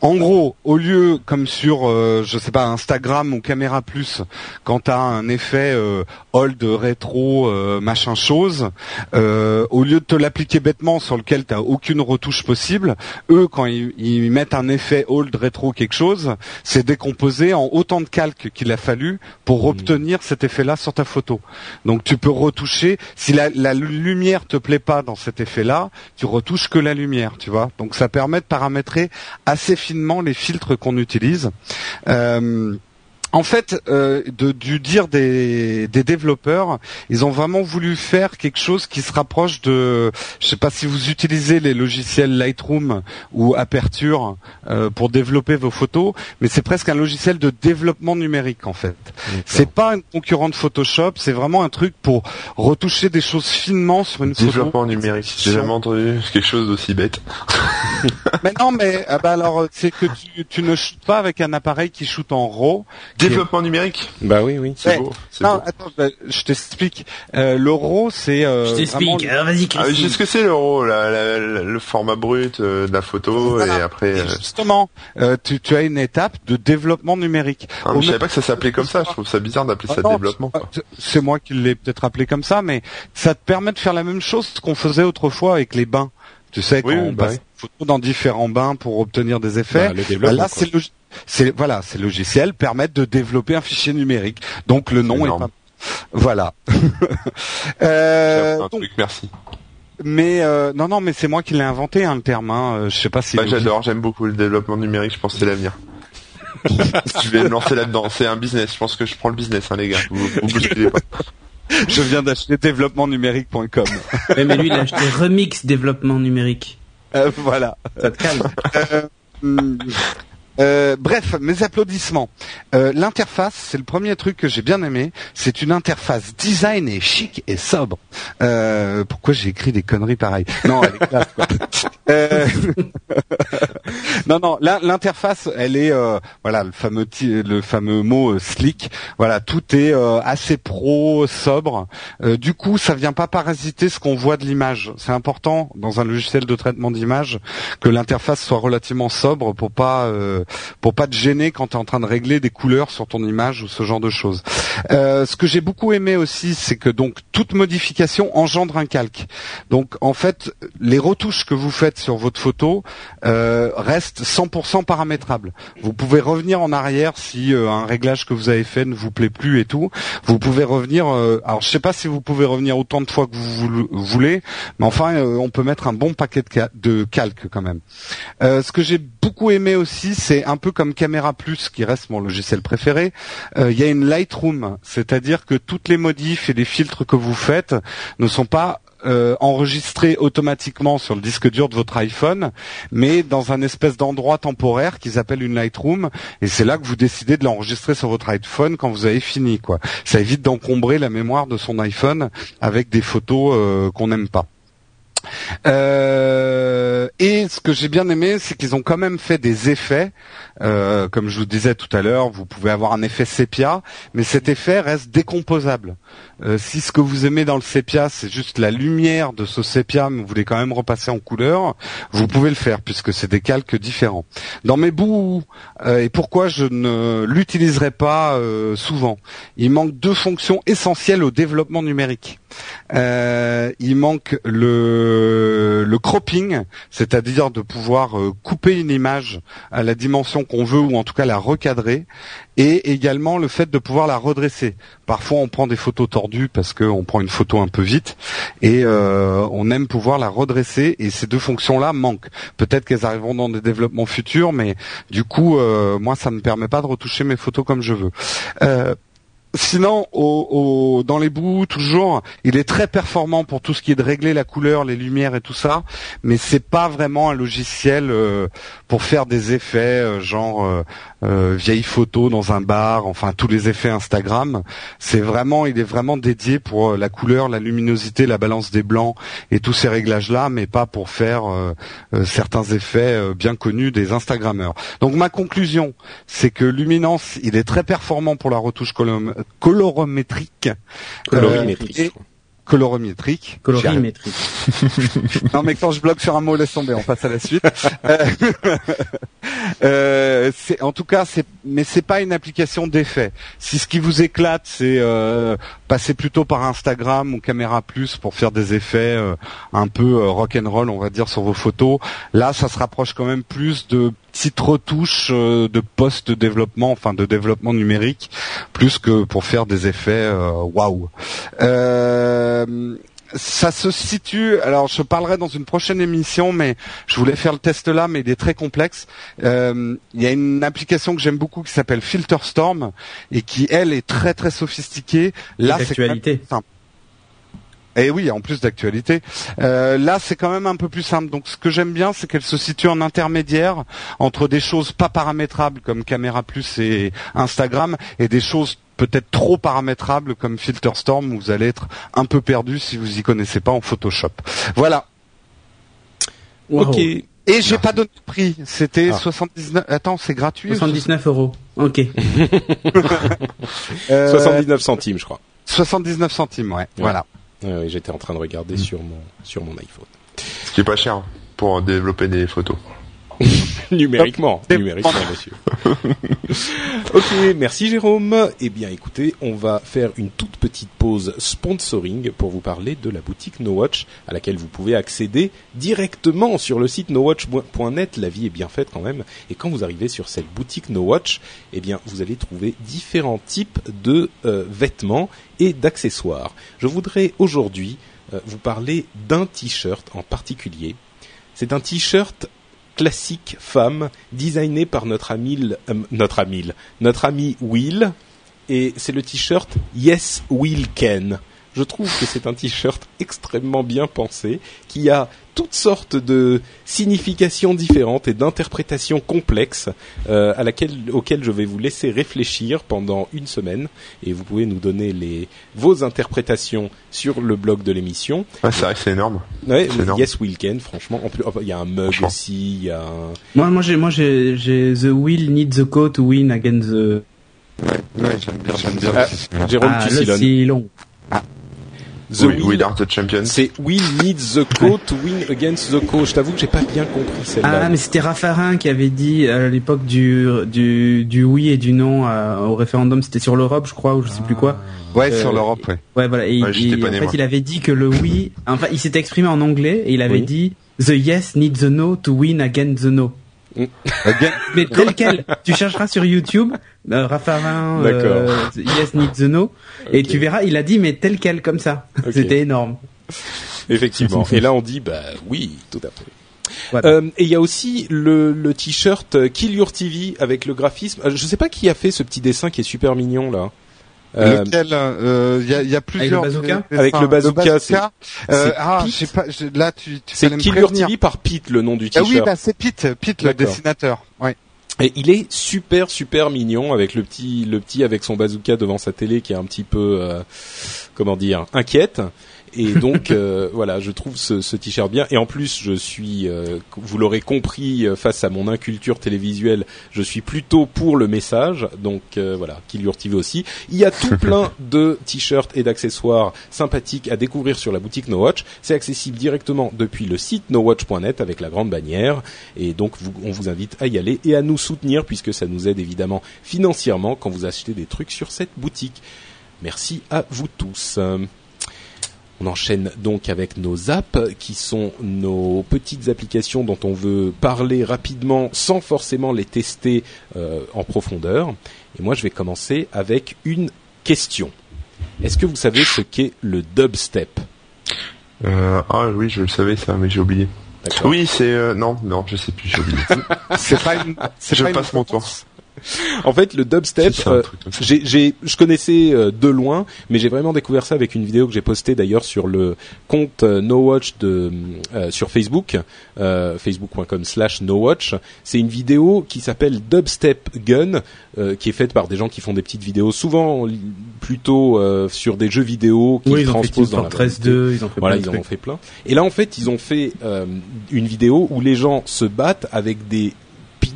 En gros, au lieu comme sur euh, je sais pas Instagram ou Caméra Plus, quand tu as un effet euh, hold rétro euh, machin chose, euh, au lieu de te l'appliquer bêtement sur lequel tu aucune retouche possible, eux quand ils, ils mettent un effet hold rétro quelque chose, c'est décomposé en autant de calques qu'il a fallu pour obtenir cet effet-là sur ta photo. Donc tu peux retoucher. Si la, la lumière te plaît pas dans cet effet-là, tu retouches que la lumière, tu vois. Donc ça permet de paramétrer assez finement les filtres qu'on utilise. Euh, en fait, euh, de, du dire des, des développeurs, ils ont vraiment voulu faire quelque chose qui se rapproche de, je sais pas si vous utilisez les logiciels Lightroom ou Aperture euh, pour développer vos photos, mais c'est presque un logiciel de développement numérique en fait. C'est pas un concurrent de Photoshop, c'est vraiment un truc pour retoucher des choses finement sur une photo. Développement numérique. J'ai jamais entendu quelque chose d'aussi bête. Mais non, mais ah bah alors c'est que tu, tu ne shootes pas avec un appareil qui shoot en RAW. Développement numérique. Bah oui, oui. C'est beau. Non, beau. attends, bah, je t'explique. Euh, le RAW, c'est euh, Je t'explique. Alors vas-y, Ah, ce que c'est l'euro, la, la- la- le format brut euh, de la photo Voilà. et après. euh, Justement, euh, tu, tu as une étape de développement numérique. ah, mais je savais pas que ça s'appelait comme ça. Je trouve ça bizarre d'appeler Ah ça non, développement. Quoi. c'est- moi qui l'ai peut-être appelé comme ça, mais ça te permet de faire la même chose qu'on faisait autrefois avec les bains. Tu sais, quand Oui, oui, on bah passe dans différents bains pour obtenir des effets. Bah, le Bah, là, c'est voilà, ces logiciels permettent de développer un fichier numérique. Donc le nom est pas voilà. Euh, un donc, truc, merci. mais euh, non, non, mais c'est moi qui l'ai inventé, hein, le terme. Hein. Euh, Je sais pas si. Bah, j'adore, j'aime beaucoup le développement numérique. Je pense que c'est l'avenir. je vais me lancer là-dedans. C'est un business. Je pense que je prends le business, hein, les gars. Vous, vous bousculez pas. Je viens d'acheter développementnumérique.com. Ouais, mais lui, il a acheté Remix Développement Numérique. Euh, voilà. Ça te calme. Euh, bref, mes applaudissements. Euh, l'interface, c'est le premier truc que j'ai bien aimé. C'est une interface design et chic et sobre. Euh, pourquoi j'ai écrit des conneries pareilles Non, elle est classe. Euh, non, non. L'interface, elle est, voilà, le fameux le fameux mot slick. Voilà, tout est assez pro, sobre. du coup, ça vient pas parasiter ce qu'on voit de l'image. C'est important dans un logiciel de traitement d'image que l'interface soit relativement sobre pour pas pour pas te gêner quand tu es en train de régler des couleurs sur ton image ou ce genre de choses. Euh, ce que j'ai beaucoup aimé aussi, c'est que donc toute modification engendre un calque. Donc en fait, les retouches que vous faites sur votre photo euh, restent 100% paramétrables. Vous pouvez revenir en arrière si euh, un réglage que vous avez fait ne vous plaît plus et tout. Vous pouvez revenir. Alors je sais pas si vous pouvez revenir autant de fois que vous voulez, mais enfin on peut mettre un bon paquet de calques quand même. ce que j'ai beaucoup aimé aussi, c'est un peu comme Camera Plus, qui reste mon logiciel préféré. Il y a une Lightroom, c'est-à-dire que toutes les modifs et les filtres que vous faites ne sont pas euh, enregistrés automatiquement sur le disque dur de votre iPhone, mais dans un espèce d'endroit temporaire qu'ils appellent une Lightroom, et c'est là que vous décidez de l'enregistrer sur votre iPhone quand vous avez fini. Quoi. Ça évite d'encombrer la mémoire de son iPhone avec des photos euh, qu'on n'aime pas. Euh, et ce que j'ai bien aimé, c'est qu'ils ont quand même fait des effets. Euh, comme je vous disais tout à l'heure, vous pouvez avoir un effet sépia, mais cet effet reste décomposable. Euh, si ce que vous aimez dans le sépia, c'est juste la lumière de ce sépia, mais vous voulez quand même repasser en couleur, vous pouvez le faire puisque c'est des calques différents. Dans mes bouts, et pourquoi je ne l'utiliserai pas souvent, il manque deux fonctions essentielles au développement numérique. il manque le le, cropping, c'est-à-dire de pouvoir euh, couper une image à la dimension qu'on veut ou en tout cas la recadrer, et également le fait de pouvoir la redresser. Parfois on prend des photos tordues parce qu'on prend une photo un peu vite et euh, on aime pouvoir la redresser et ces deux fonctions-là manquent. Peut-être qu'elles arriveront dans des développements futurs, mais du coup euh, moi ça ne me permet pas de retoucher mes photos comme je veux. Sinon, au, dans les bouts, toujours, il est très performant pour tout ce qui est de régler la couleur, les lumières et tout ça, mais c'est pas vraiment un logiciel euh, pour faire des effets euh, genre euh, euh, vieille photo dans un bar, enfin tous les effets Instagram. C'est vraiment, il est vraiment dédié pour la couleur, la luminosité, la balance des blancs et tous ces réglages-là, mais pas pour faire certains effets bien connus des Instagrammeurs. Donc ma conclusion, c'est que Luminance, il est très performant pour la retouche colorométrique. Colorimétrique. Colorométrique. Colorimétrique. non mais quand je bloque sur un mot, laisse tomber, on passe à la suite. Euh, euh, en tout cas, c'est, mais c'est pas une application d'effet. Si ce qui vous éclate, c'est euh, passer plutôt par Instagram ou Caméra Plus pour faire des effets euh, un peu euh, rock and roll, on va dire, sur vos photos, là, ça se rapproche quand même plus de petites retouches de post développement, enfin de développement numérique, plus que pour faire des effets waouh. Wow ça se situe. Alors, je parlerai dans une prochaine émission, mais je voulais faire le test là, mais il est très complexe. Euh, il y a une application que j'aime beaucoup qui s'appelle FilterStorm et qui elle est très très sophistiquée. Là, c'est actualité. Et eh oui, en plus d'actualité. Euh, là, c'est quand même un peu plus simple. Donc, ce que j'aime bien, c'est qu'elle se situe en intermédiaire entre des choses pas paramétrables comme Caméra Plus et Instagram et des choses peut-être trop paramétrable comme FilterStorm où vous allez être un peu perdu si vous y connaissez pas en Photoshop. Voilà. Ok. Et j'ai pas donné de prix. C'était 79. Ah. Attends, c'est gratuit. 79 euros. Ok. 79 euh, centimes, je crois. 79 centimes, ouais. Voilà. J'étais en train de regarder sur mon sur mon iPhone. Ce qui est pas cher pour développer des photos. numériquement, numériquement, monsieur. ok, merci Jérôme. Eh bien, écoutez, on va faire une toute petite pause sponsoring pour vous parler de la boutique No Watch, à laquelle vous pouvez accéder directement sur le site nowatch.net. La vie est bien faite quand même. Et quand vous arrivez sur cette boutique No Watch, eh bien, vous allez trouver différents types de euh, vêtements et d'accessoires. Je voudrais aujourd'hui euh, vous parler d'un t-shirt en particulier. C'est un t-shirt classique femme designé par notre ami euh, notre ami Will et c'est le t-shirt Yes Will Can je trouve que c'est un t-shirt extrêmement bien pensé, qui a toutes sortes de significations différentes et d'interprétations complexes euh, à laquelle, auxquelles je vais vous laisser réfléchir pendant une semaine. Et vous pouvez nous donner les, vos interprétations sur le blog de l'émission. Ah, c'est c'est énorme. Ouais, énorme. Yes Weekend, franchement. En plus, oh, il y a un mug aussi, il y a un... Moi, moi, j'ai, moi, j'ai, j'ai The Will Need the Code to Win Against the. Ouais, j'aime bien, j'aime bien. Ah. Jérôme ah, le. Silon. The Oui, Will- We Are the Champions. C'est Will needs the co to win against the co. Je t'avoue que j'ai pas bien compris celle-là. Ah, mais c'était Raffarin qui avait dit à l'époque du, du, du oui et du non euh, au référendum, c'était sur l'Europe, je crois, ou je sais plus quoi. Ouais, Euh, sur l'Europe, ouais. Ouais, voilà. Et, Ouais, en né, fait, moi. il avait dit que le oui, enfin, il s'était exprimé en anglais et il avait Oui. dit The yes needs the no to win against the no. Again- Mais tel quel, tu chercheras sur YouTube, euh, Raffarin, euh, yes needs the et tu verras, il a dit mais tel quel comme ça. C'était énorme. Effectivement. Et là, on dit, bah oui, tout à fait. Voilà. Euh, et il y a aussi le, le t-shirt euh, Kill Your TV avec le graphisme. Euh, Je sais pas qui a fait ce petit dessin qui est super mignon là. Euh, Lequel euh, Il y, a, il y a plusieurs. bazooka dessins. Avec le bazooka, c'est- euh, c'est ah, je sais pas. je- là, tu, tu c'est Kill. TV par Pete, le nom du Ah t-shirt. oui, bah c'est Pete, Pete le dessinateur. Ouais. Et il est super super mignon avec le petit le petit avec son bazooka devant sa télé qui est un petit peu euh, comment dire inquiète. Et donc euh, voilà, je trouve ce, ce t-shirt bien. Et en plus, je suis, euh, vous l'aurez compris, euh, face à mon inculture télévisuelle, je suis plutôt pour le message. Donc euh, voilà, Kill Your TV aussi. Il y a tout plein de t-shirts et d'accessoires sympathiques à découvrir sur la boutique No Watch. C'est accessible directement depuis le site nowatch.net avec la grande bannière. Et donc, vous- on vous invite à y aller et à nous soutenir puisque ça nous aide évidemment financièrement quand vous achetez des trucs sur cette boutique. Merci à vous tous. On enchaîne donc avec nos apps qui sont nos petites applications dont on veut parler rapidement sans forcément les tester euh, en profondeur. Et moi je vais commencer avec une question. Est-ce que vous savez ce qu'est le dubstep? Euh, ah oui, je le savais ça, mais j'ai oublié. Oui, c'est euh, non, non, je sais plus, j'ai oublié. C'est pas une. Je pas une passe mon tour. En fait, le dubstep, euh, j'ai, je connaissais euh, de loin, mais j'ai vraiment découvert ça avec une vidéo que j'ai postée d'ailleurs sur le compte euh, No Watch de euh, sur Facebook, euh, facebook.com/slash No Watch. C'est une vidéo qui s'appelle Dubstep Gun, qui est faite par des gens qui font des petites vidéos, souvent plutôt sur des jeux vidéo qui oui, transposent dans la Fortress réalité. 2, ils ont fait Voilà, ils en ont fait plein. Et là, en fait, ils ont fait une vidéo où les gens se battent avec des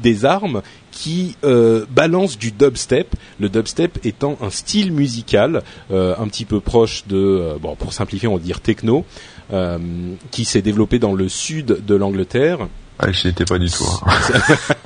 des armes qui euh, balancent du dubstep. Le dubstep étant un style musical euh, un petit peu proche de, euh, bon, pour simplifier, on va dire techno, euh, qui s'est développé dans le sud de l'Angleterre. Ah, j'y étais pas du tout. hein.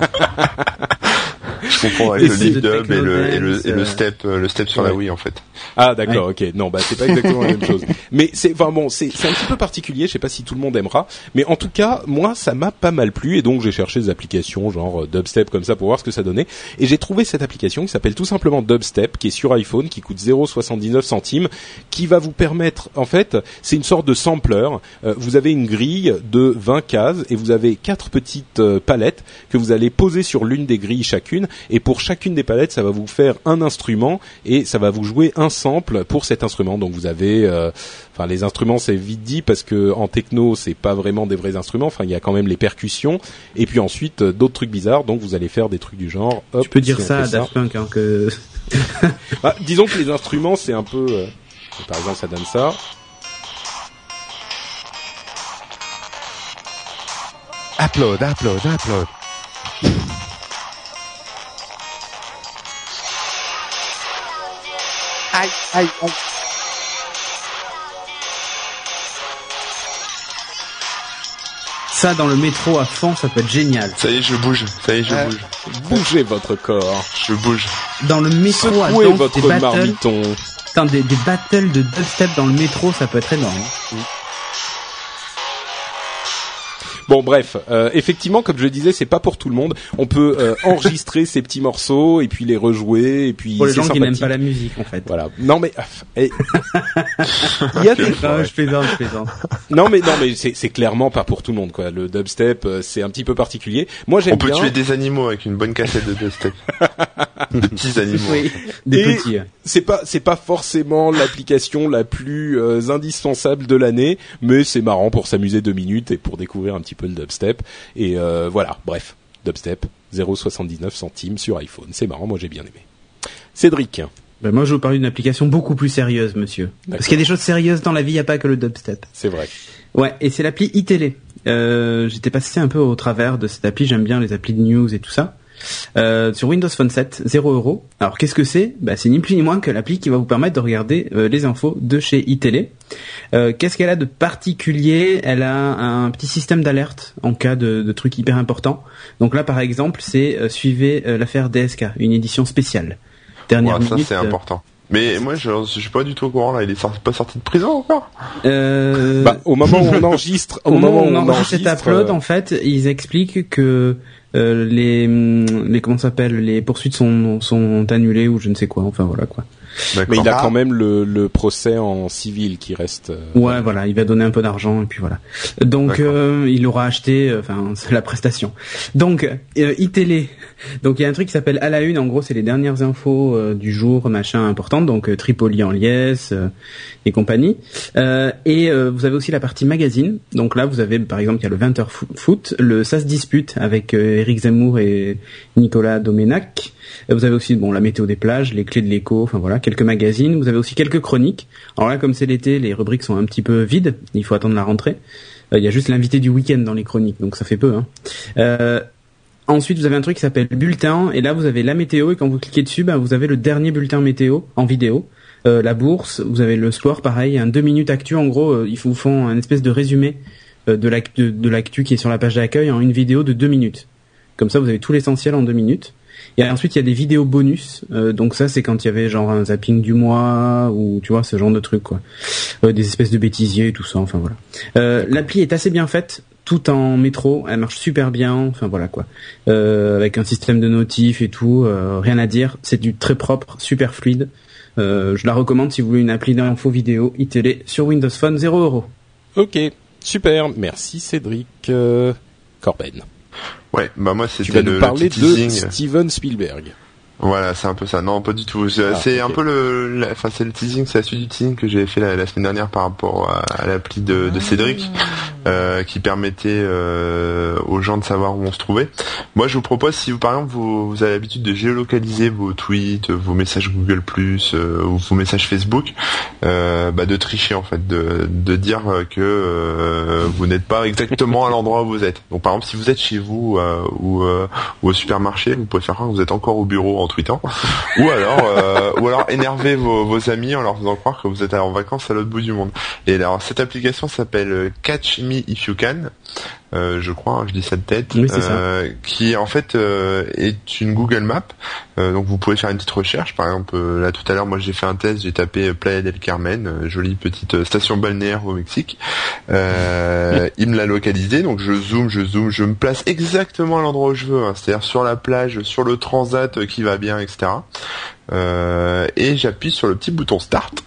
je comprends avec le lead dub et le, et le, et le step, euh, le step sur la. Wii en fait. Ah d'accord, ok. Non, bah c'est pas exactement la même chose. Mais c'est, enfin bon, c'est c'est un petit peu particulier. Je sais pas si tout le monde aimera, mais en tout cas, moi, ça m'a pas mal plu et donc j'ai cherché des applications genre euh, Dubstep comme ça pour voir ce que ça donnait. Et j'ai trouvé cette application qui s'appelle tout simplement Dubstep, qui est sur iPhone, qui coûte 0,79 centimes, qui va vous permettre, en fait, c'est une sorte de sampler. Euh, vous avez une grille de 20 cases et vous avez quatre petites euh, palettes que vous allez poser sur l'une des grilles chacune. Et pour chacune des palettes, ça va vous faire un instrument et ça va vous jouer un sample pour cet instrument. Donc vous avez, euh, enfin les instruments c'est vite dit parce que en techno c'est pas vraiment des vrais instruments. Enfin il y a quand même les percussions et puis ensuite euh, d'autres trucs bizarres. Donc vous allez faire des trucs du genre. Hop, Tu peux dire si ça à Daft Punk, hein, que Ah, disons que les instruments c'est un peu. euh, par exemple ça donne ça. Upload, upload, upload. Aïe, aïe, aïe. ça dans le métro à fond, ça peut être génial. Ça y est, je bouge. Ça y est, je Euh, bouge. Bougez votre corps. Je bouge. Dans le métro à fond, des votre battles, marmiton. putain, des, des battles de dubstep dans le métro, ça peut être énorme. Bon bref, euh, effectivement, comme je le disais, c'est pas pour tout le monde. On peut euh, enregistrer ces petits morceaux et puis les rejouer et puis Pour les gens qui n'aiment pas la musique, en fait. Voilà. Non mais ah, eh, il y a des Non, je plaisante, je plaisante. non mais non mais c'est clairement pas pour tout le monde quoi. Le dubstep euh, c'est un petit peu particulier. Moi j'aime On peut bien. tuer des animaux avec une bonne cassette de dubstep. Des petits animaux. Oui, des Et- petits. C'est pas c'est pas forcément l'application la plus euh, indispensable de l'année, mais c'est marrant pour s'amuser deux minutes et pour découvrir un petit peu le dubstep. Et euh, voilà, bref, dubstep 0,79 centimes sur iPhone, c'est marrant, moi j'ai bien aimé. Cédric, Ben, moi, je vous parler d'une application beaucoup plus sérieuse, monsieur. Parce qu'il y a des choses sérieuses dans la vie, il n'y a pas que le dubstep. c'est vrai. Ouais, et c'est l'appli iTélé. Euh, J'étais passé un peu au travers de cette appli, j'aime bien les applis de news et tout ça. Euh, sur Windows Phone 7, 0 euros. Alors qu'est-ce que c'est? Bah, C'est ni plus ni moins que l'appli qui va vous permettre de regarder euh, les infos de chez iTélé. Euh, qu'est-ce qu'elle a de particulier? Elle a un petit système d'alerte en cas de, de trucs hyper importants. Donc là par exemple, c'est euh, suivez l'affaire DSK, une édition spéciale. Dernière Ouais, ça minute. c'est important. Mais moi je, je suis pas du tout au courant là, il est sorti, pas sorti de prison encore? Euh, Bah, au moment où on enregistre, Au moment où on enregistre cet enregistre, upload, euh, en fait, ils expliquent que euh, les, les comment ça s'appelle, les poursuites sont sont annulées ou je ne sais quoi. Enfin voilà quoi. Mais il a quand même le, le procès en civil qui reste. euh, Ouais, voilà, il va donner un peu d'argent et puis voilà. Donc euh, il aura acheté, euh, enfin la prestation. Donc euh, iTélé. Donc il y a un truc qui s'appelle à la une. En gros, c'est les dernières infos euh, du jour, machin importante. Donc euh, Tripoli en liesse euh, et compagnie. Euh, et euh, vous avez aussi la partie magazine. Donc là, vous avez par exemple, il y a le 20h foot, le ça se dispute avec Eric Zemmour et Nicolas Domenac. Vous avez aussi bon la météo des plages, les clés de l'écho, enfin voilà, quelques magazines. Vous avez aussi quelques chroniques. Alors là, comme c'est l'été, les rubriques sont un petit peu vides. Il faut attendre la rentrée. Euh, Il y a juste l'invité du week-end dans les chroniques, donc ça fait peu. Hein. Euh, ensuite, vous avez un truc qui s'appelle bulletin, et là vous avez la météo, et quand vous cliquez dessus, ben, vous avez le dernier bulletin météo en vidéo. Euh, la bourse, vous avez le sport, pareil, un deux minutes actu. En gros, ils vous font un espèce de résumé de l'actu de l'actu qui est sur la page d'accueil en une vidéo de deux minutes. Comme ça, vous avez tout l'essentiel en deux minutes. Et ensuite, il y a des vidéos bonus. Euh, donc ça, c'est quand il y avait genre un zapping du mois ou tu vois ce genre de truc quoi. Euh, des espèces de bêtisiers et tout ça. Enfin voilà. Euh, L'appli est assez bien faite, tout en métro. Elle marche super bien. Enfin voilà quoi. Euh, avec un système de notifs et tout. euh, rien à dire. C'est du très propre, super fluide. Euh, je la recommande si vous voulez une appli d'info vidéo iTélé sur Windows Phone 0 euros. Ok, super, merci Cédric Corben. Ouais, bah moi Tu c'était vas le, nous le parler de. Steven Spielberg. Voilà, c'est un peu ça. Non, pas du tout. C'est Ah, un peu le, la- enfin c'est le teasing, c'est la suite du teasing que j'avais fait la, la semaine dernière par rapport à, à l'appli de, de Cédric, euh, qui permettait euh, aux gens de savoir où on se trouvait. Moi, je vous propose, si vous par exemple vous, vous avez l'habitude de géolocaliser vos tweets, vos messages Google euh, ou vos messages Facebook, euh, bah, de tricher en fait, de, de dire que euh, vous n'êtes pas exactement à l'endroit où vous êtes. Donc par exemple, si vous êtes chez vous euh, ou, euh, ou au supermarché, vous pouvez faire croire que vous êtes encore au bureau en tweetant, ou alors euh, ou alors énerver vos, vos amis en leur faisant croire que vous êtes en vacances à l'autre bout du monde. Et alors cette application s'appelle euh, Catch Me If You Can. Euh, je crois, hein, je dis ça de tête, Oui, euh, qui en fait euh, est une Google Map. Euh, donc vous pouvez faire une petite recherche. Par exemple, euh, là tout à l'heure, moi j'ai fait un test, j'ai tapé Playa del Carmen, jolie petite station balnéaire au Mexique. Euh, il me l'a localisé, donc je zoome, je zoome, je me place exactement à l'endroit où je veux, hein, c'est-à-dire sur la plage, sur le transat euh, qui va bien, etc. Euh, et j'appuie sur le petit bouton Start.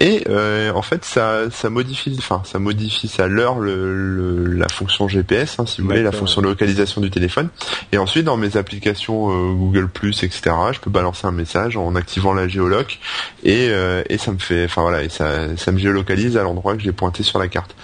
Et euh, en fait, ça, ça modifie, enfin, ça modifie, ça leurre le, le- la fonction GPS, hein, si vous voulez, la fonction de localisation du téléphone. Et ensuite, dans mes applications euh, Google etc., je peux balancer un message en activant la géoloc et, euh, et ça me fait, enfin voilà, et ça, ça me géolocalise à l'endroit que j'ai pointé sur la carte.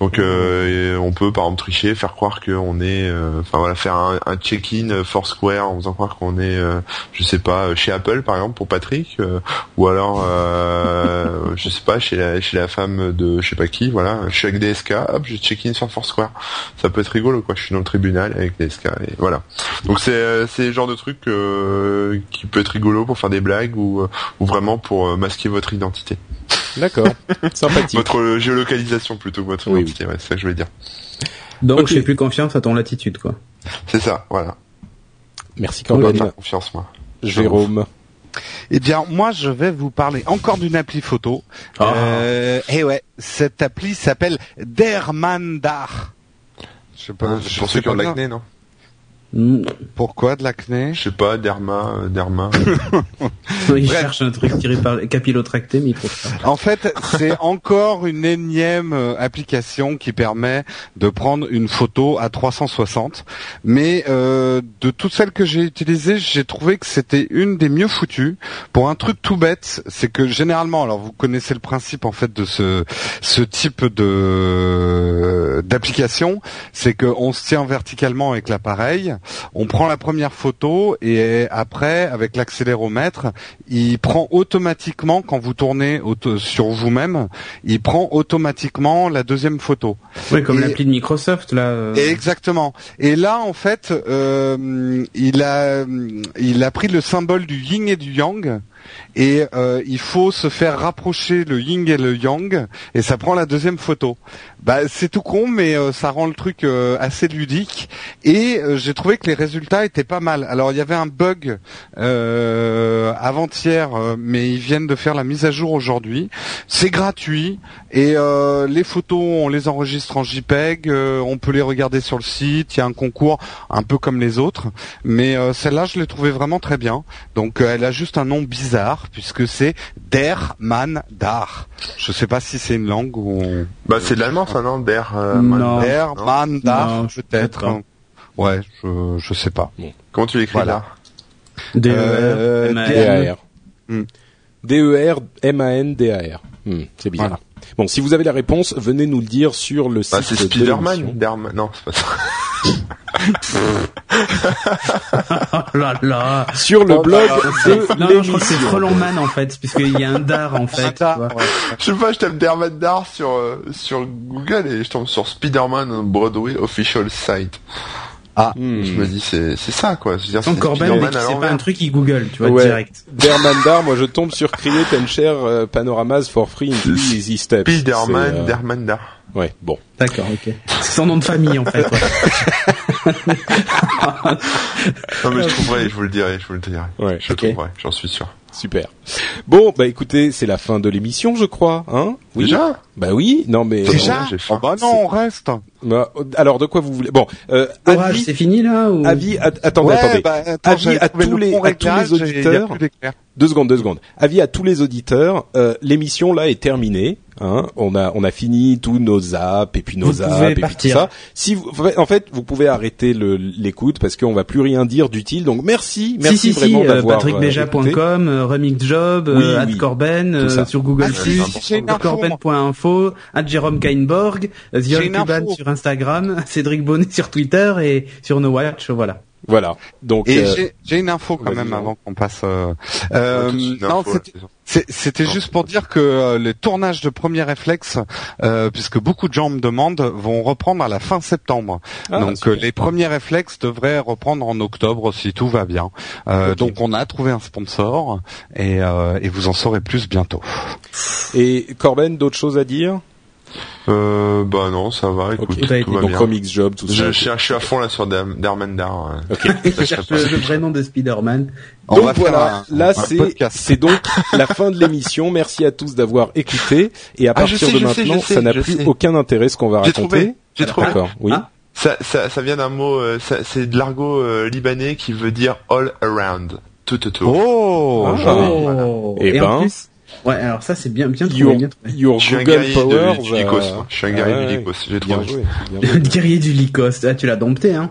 Donc, euh, on peut par exemple tricher, faire croire qu'on est, euh, enfin voilà, faire un, un check-in Foursquare en faisant croire qu'on est, euh, je sais pas, chez Apple par exemple pour Patrick, euh, ou alors, euh, je sais pas, chez la, chez la femme de je sais pas qui, voilà, je suis avec DSK, hop, je check-in sur Foursquare. Ça peut être rigolo, quoi. Je suis dans le tribunal avec DSK, et voilà. Donc c'est euh, c'est le genre de truc euh, qui peut être rigolo pour faire des blagues ou, euh, ou vraiment pour masquer votre identité. D'accord, sympathique. Votre géolocalisation plutôt que votre Oui, identité, ouais, c'est ça que je voulais dire. Donc Ok. je fais plus confiance à ton latitude quoi. C'est ça, voilà. Merci Corben. faire confiance, moi. Jérôme. Eh bien, moi, je vais vous parler encore d'une appli photo. Ah. Euh, et ouais, cette appli s'appelle Dermandar. Je sais pas. Hein, je pour sais ceux qui ont l'acné, non? Pourquoi de l'acné? Je sais pas, derma, euh, derma. Il Bref. cherche un truc tiré par capillotracté, mais il trouve pas. En fait, c'est encore une énième euh, application qui permet de prendre une photo à 360. Mais euh, de toutes celles que j'ai utilisées, j'ai trouvé que c'était une des mieux foutues. Pour un truc tout bête, c'est que généralement, alors vous connaissez le principe en fait de ce ce type de d'application, c'est qu'on se tient verticalement avec l'appareil, on prend la première photo et après, avec l'accéléromètre, il prend automatiquement quand vous tournez sur vous-même, il prend automatiquement la deuxième photo. Oui, comme l'appli de Microsoft là. euh, Exactement. Et là, en fait, euh, il a il a pris le symbole du yin et du yang. Et euh, il faut se faire rapprocher le yin et le yang, et ça prend la deuxième photo. Bah c'est tout con, mais euh, ça rend le truc euh, assez ludique. Et j'ai trouvé que les résultats étaient pas mal. Alors il y avait un bug avant-hier, mais ils viennent de faire la mise à jour aujourd'hui. C'est gratuit et les photos on les enregistre en JPEG, on peut les regarder sur le site. Il y a un concours un peu comme les autres, mais celle-là je l'ai trouvée vraiment très bien. Donc elle a juste un nom bizarre puisque c'est Der Man Dar. Je sais pas si c'est une langue ou bah c'est de l'allemand ça, non Der, euh, Non. Der non. Man Dar peut-être. sais pas. Ouais, je je sais pas. Comment tu l'écris Voilà. là DER, Euh, MAN. D-A-R. Hmm. D-E-R-M-A-N-D-A-R. Hmm, c'est bizarre. Voilà. Bon, si vous avez la réponse, venez nous le dire sur le site Bah c'est de Spider-Man, non c'est pas ça. Oh là là. Sur le blog de Non, non, je crois que c'est l'émission. Frelon Man en fait, puisqu'il y a un dar en fait. Dar, ouais. Je sais pas, je tape Derman Dar sur euh, sur Google et je tombe sur Spider-Man on Broadway official site. Hmm. Je me dis c'est c'est ça quoi. Je veux dire, c'est Corben, pas un truc, il Google, tu vois, Ouais. direct. Dermandar, moi je tombe sur Create and Share euh, Panoramas for Free in Easy Steps. Spider-Man, C'est, euh, Derman Dar. Ouais, bon. D'accord, ok. C'est son nom de famille en fait. ouais. Non mais je trouverai, je vous le dirai, je vous le dirai. Ouais, Je ok. trouverai, j'en suis sûr. Super. Bon, bah écoutez, c'est la fin de l'émission, je crois, hein? Oui. Déjà? Bah oui, non mais Déjà? Oh bah non, on reste. Bah, alors de quoi vous voulez? Bon, euh, avis, c'est fini là ou... avis, at- attendez, Ouais, attendez. bah, attends, Avis à tous le les- à tous auditeurs. Deux secondes, deux secondes. Avis à tous les auditeurs. euh, L'émission là est terminée. Hein, on a on a fini tous nos apps et puis nos Vous apps et puis tout ça. Si vous, en fait, vous pouvez arrêter le- l'écoute parce qu'on va plus rien dire d'utile. Donc merci, merci si, si, vraiment si, euh, d'avoir euh, patrickbeja.com, euh, remixjob, Oui, euh, oui. @corben, euh, sur Google+, Ah, corben.info, Jérôme Kainborg, The Cuban sur Instagram, Cédric Bonnet sur Twitter et sur No Watch, voilà. Voilà. Donc Et euh, j'ai- j'ai une info quand même avant qu'on passe. Euh, euh, non, info, c'était- juste pour dire que euh, les tournages de Premier Réflexe, euh, puisque beaucoup de gens me demandent, vont reprendre à la fin septembre. ah, donc euh, les premiers réflexes devraient reprendre en octobre si tout va bien. Euh. Donc on a trouvé un sponsor et, euh, et vous en saurez plus bientôt. et Corben, d'autres choses à dire? Euh, bah non, ça va, écoute, Ok. Tout va Donc bien. Remix Job, tout ça. Je, je, je suis à fond là sur Der- Derman Dar. euh. Ok. Je cherche le, le vrai nom de Spider-Man. On donc voilà, un- là c'est donc la fin de l'émission. Merci à tous d'avoir écouté. Et à Ah, partir sais, de sais, maintenant, sais, ça n'a plus sais. aucun intérêt ce qu'on va J'ai raconter. trouvé, j'ai trouvé. D'accord. Oui. Ah. Ça, ça, ça vient d'un mot, euh, ça- c'est de l'argot euh, libanais qui veut dire all around, tout autour. Oh. Oh. Eh Et en ben. plus, ouais, alors ça c'est bien, bien trouvé, Your, bien trouvé. your Je suis un Google guerrier Power. de- du Lycos, moi. Je suis un guerrier Ah du ouais. Lycos, j'ai trouvé. joué. joué. guerrier du Lycos, ah, tu l'as dompté, hein.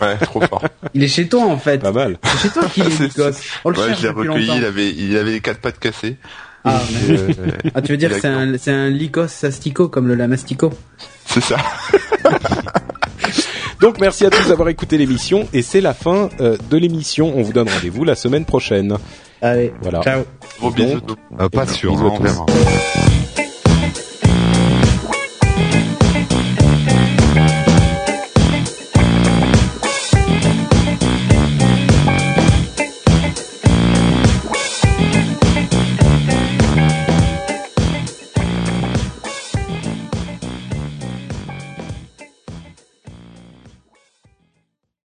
Ouais, trop fort. Il est chez toi en fait. Pas mal. C'est chez toi qu'il est Lycos. On le Ouais, cherche je l'ai depuis recueilli, il longtemps. avait, il avait les quatre pattes cassées. Ah, mais- euh, ah, tu veux dire c'est un, c'est un Lycos astico comme le lamastico C'est ça. Donc merci à tous d'avoir écouté l'émission et c'est la fin euh, de l'émission. On vous donne rendez-vous la semaine prochaine. Allez, Voilà. ciao. Gros Donc, bisous. Euh, pas sûr, Bisous hein, on verra.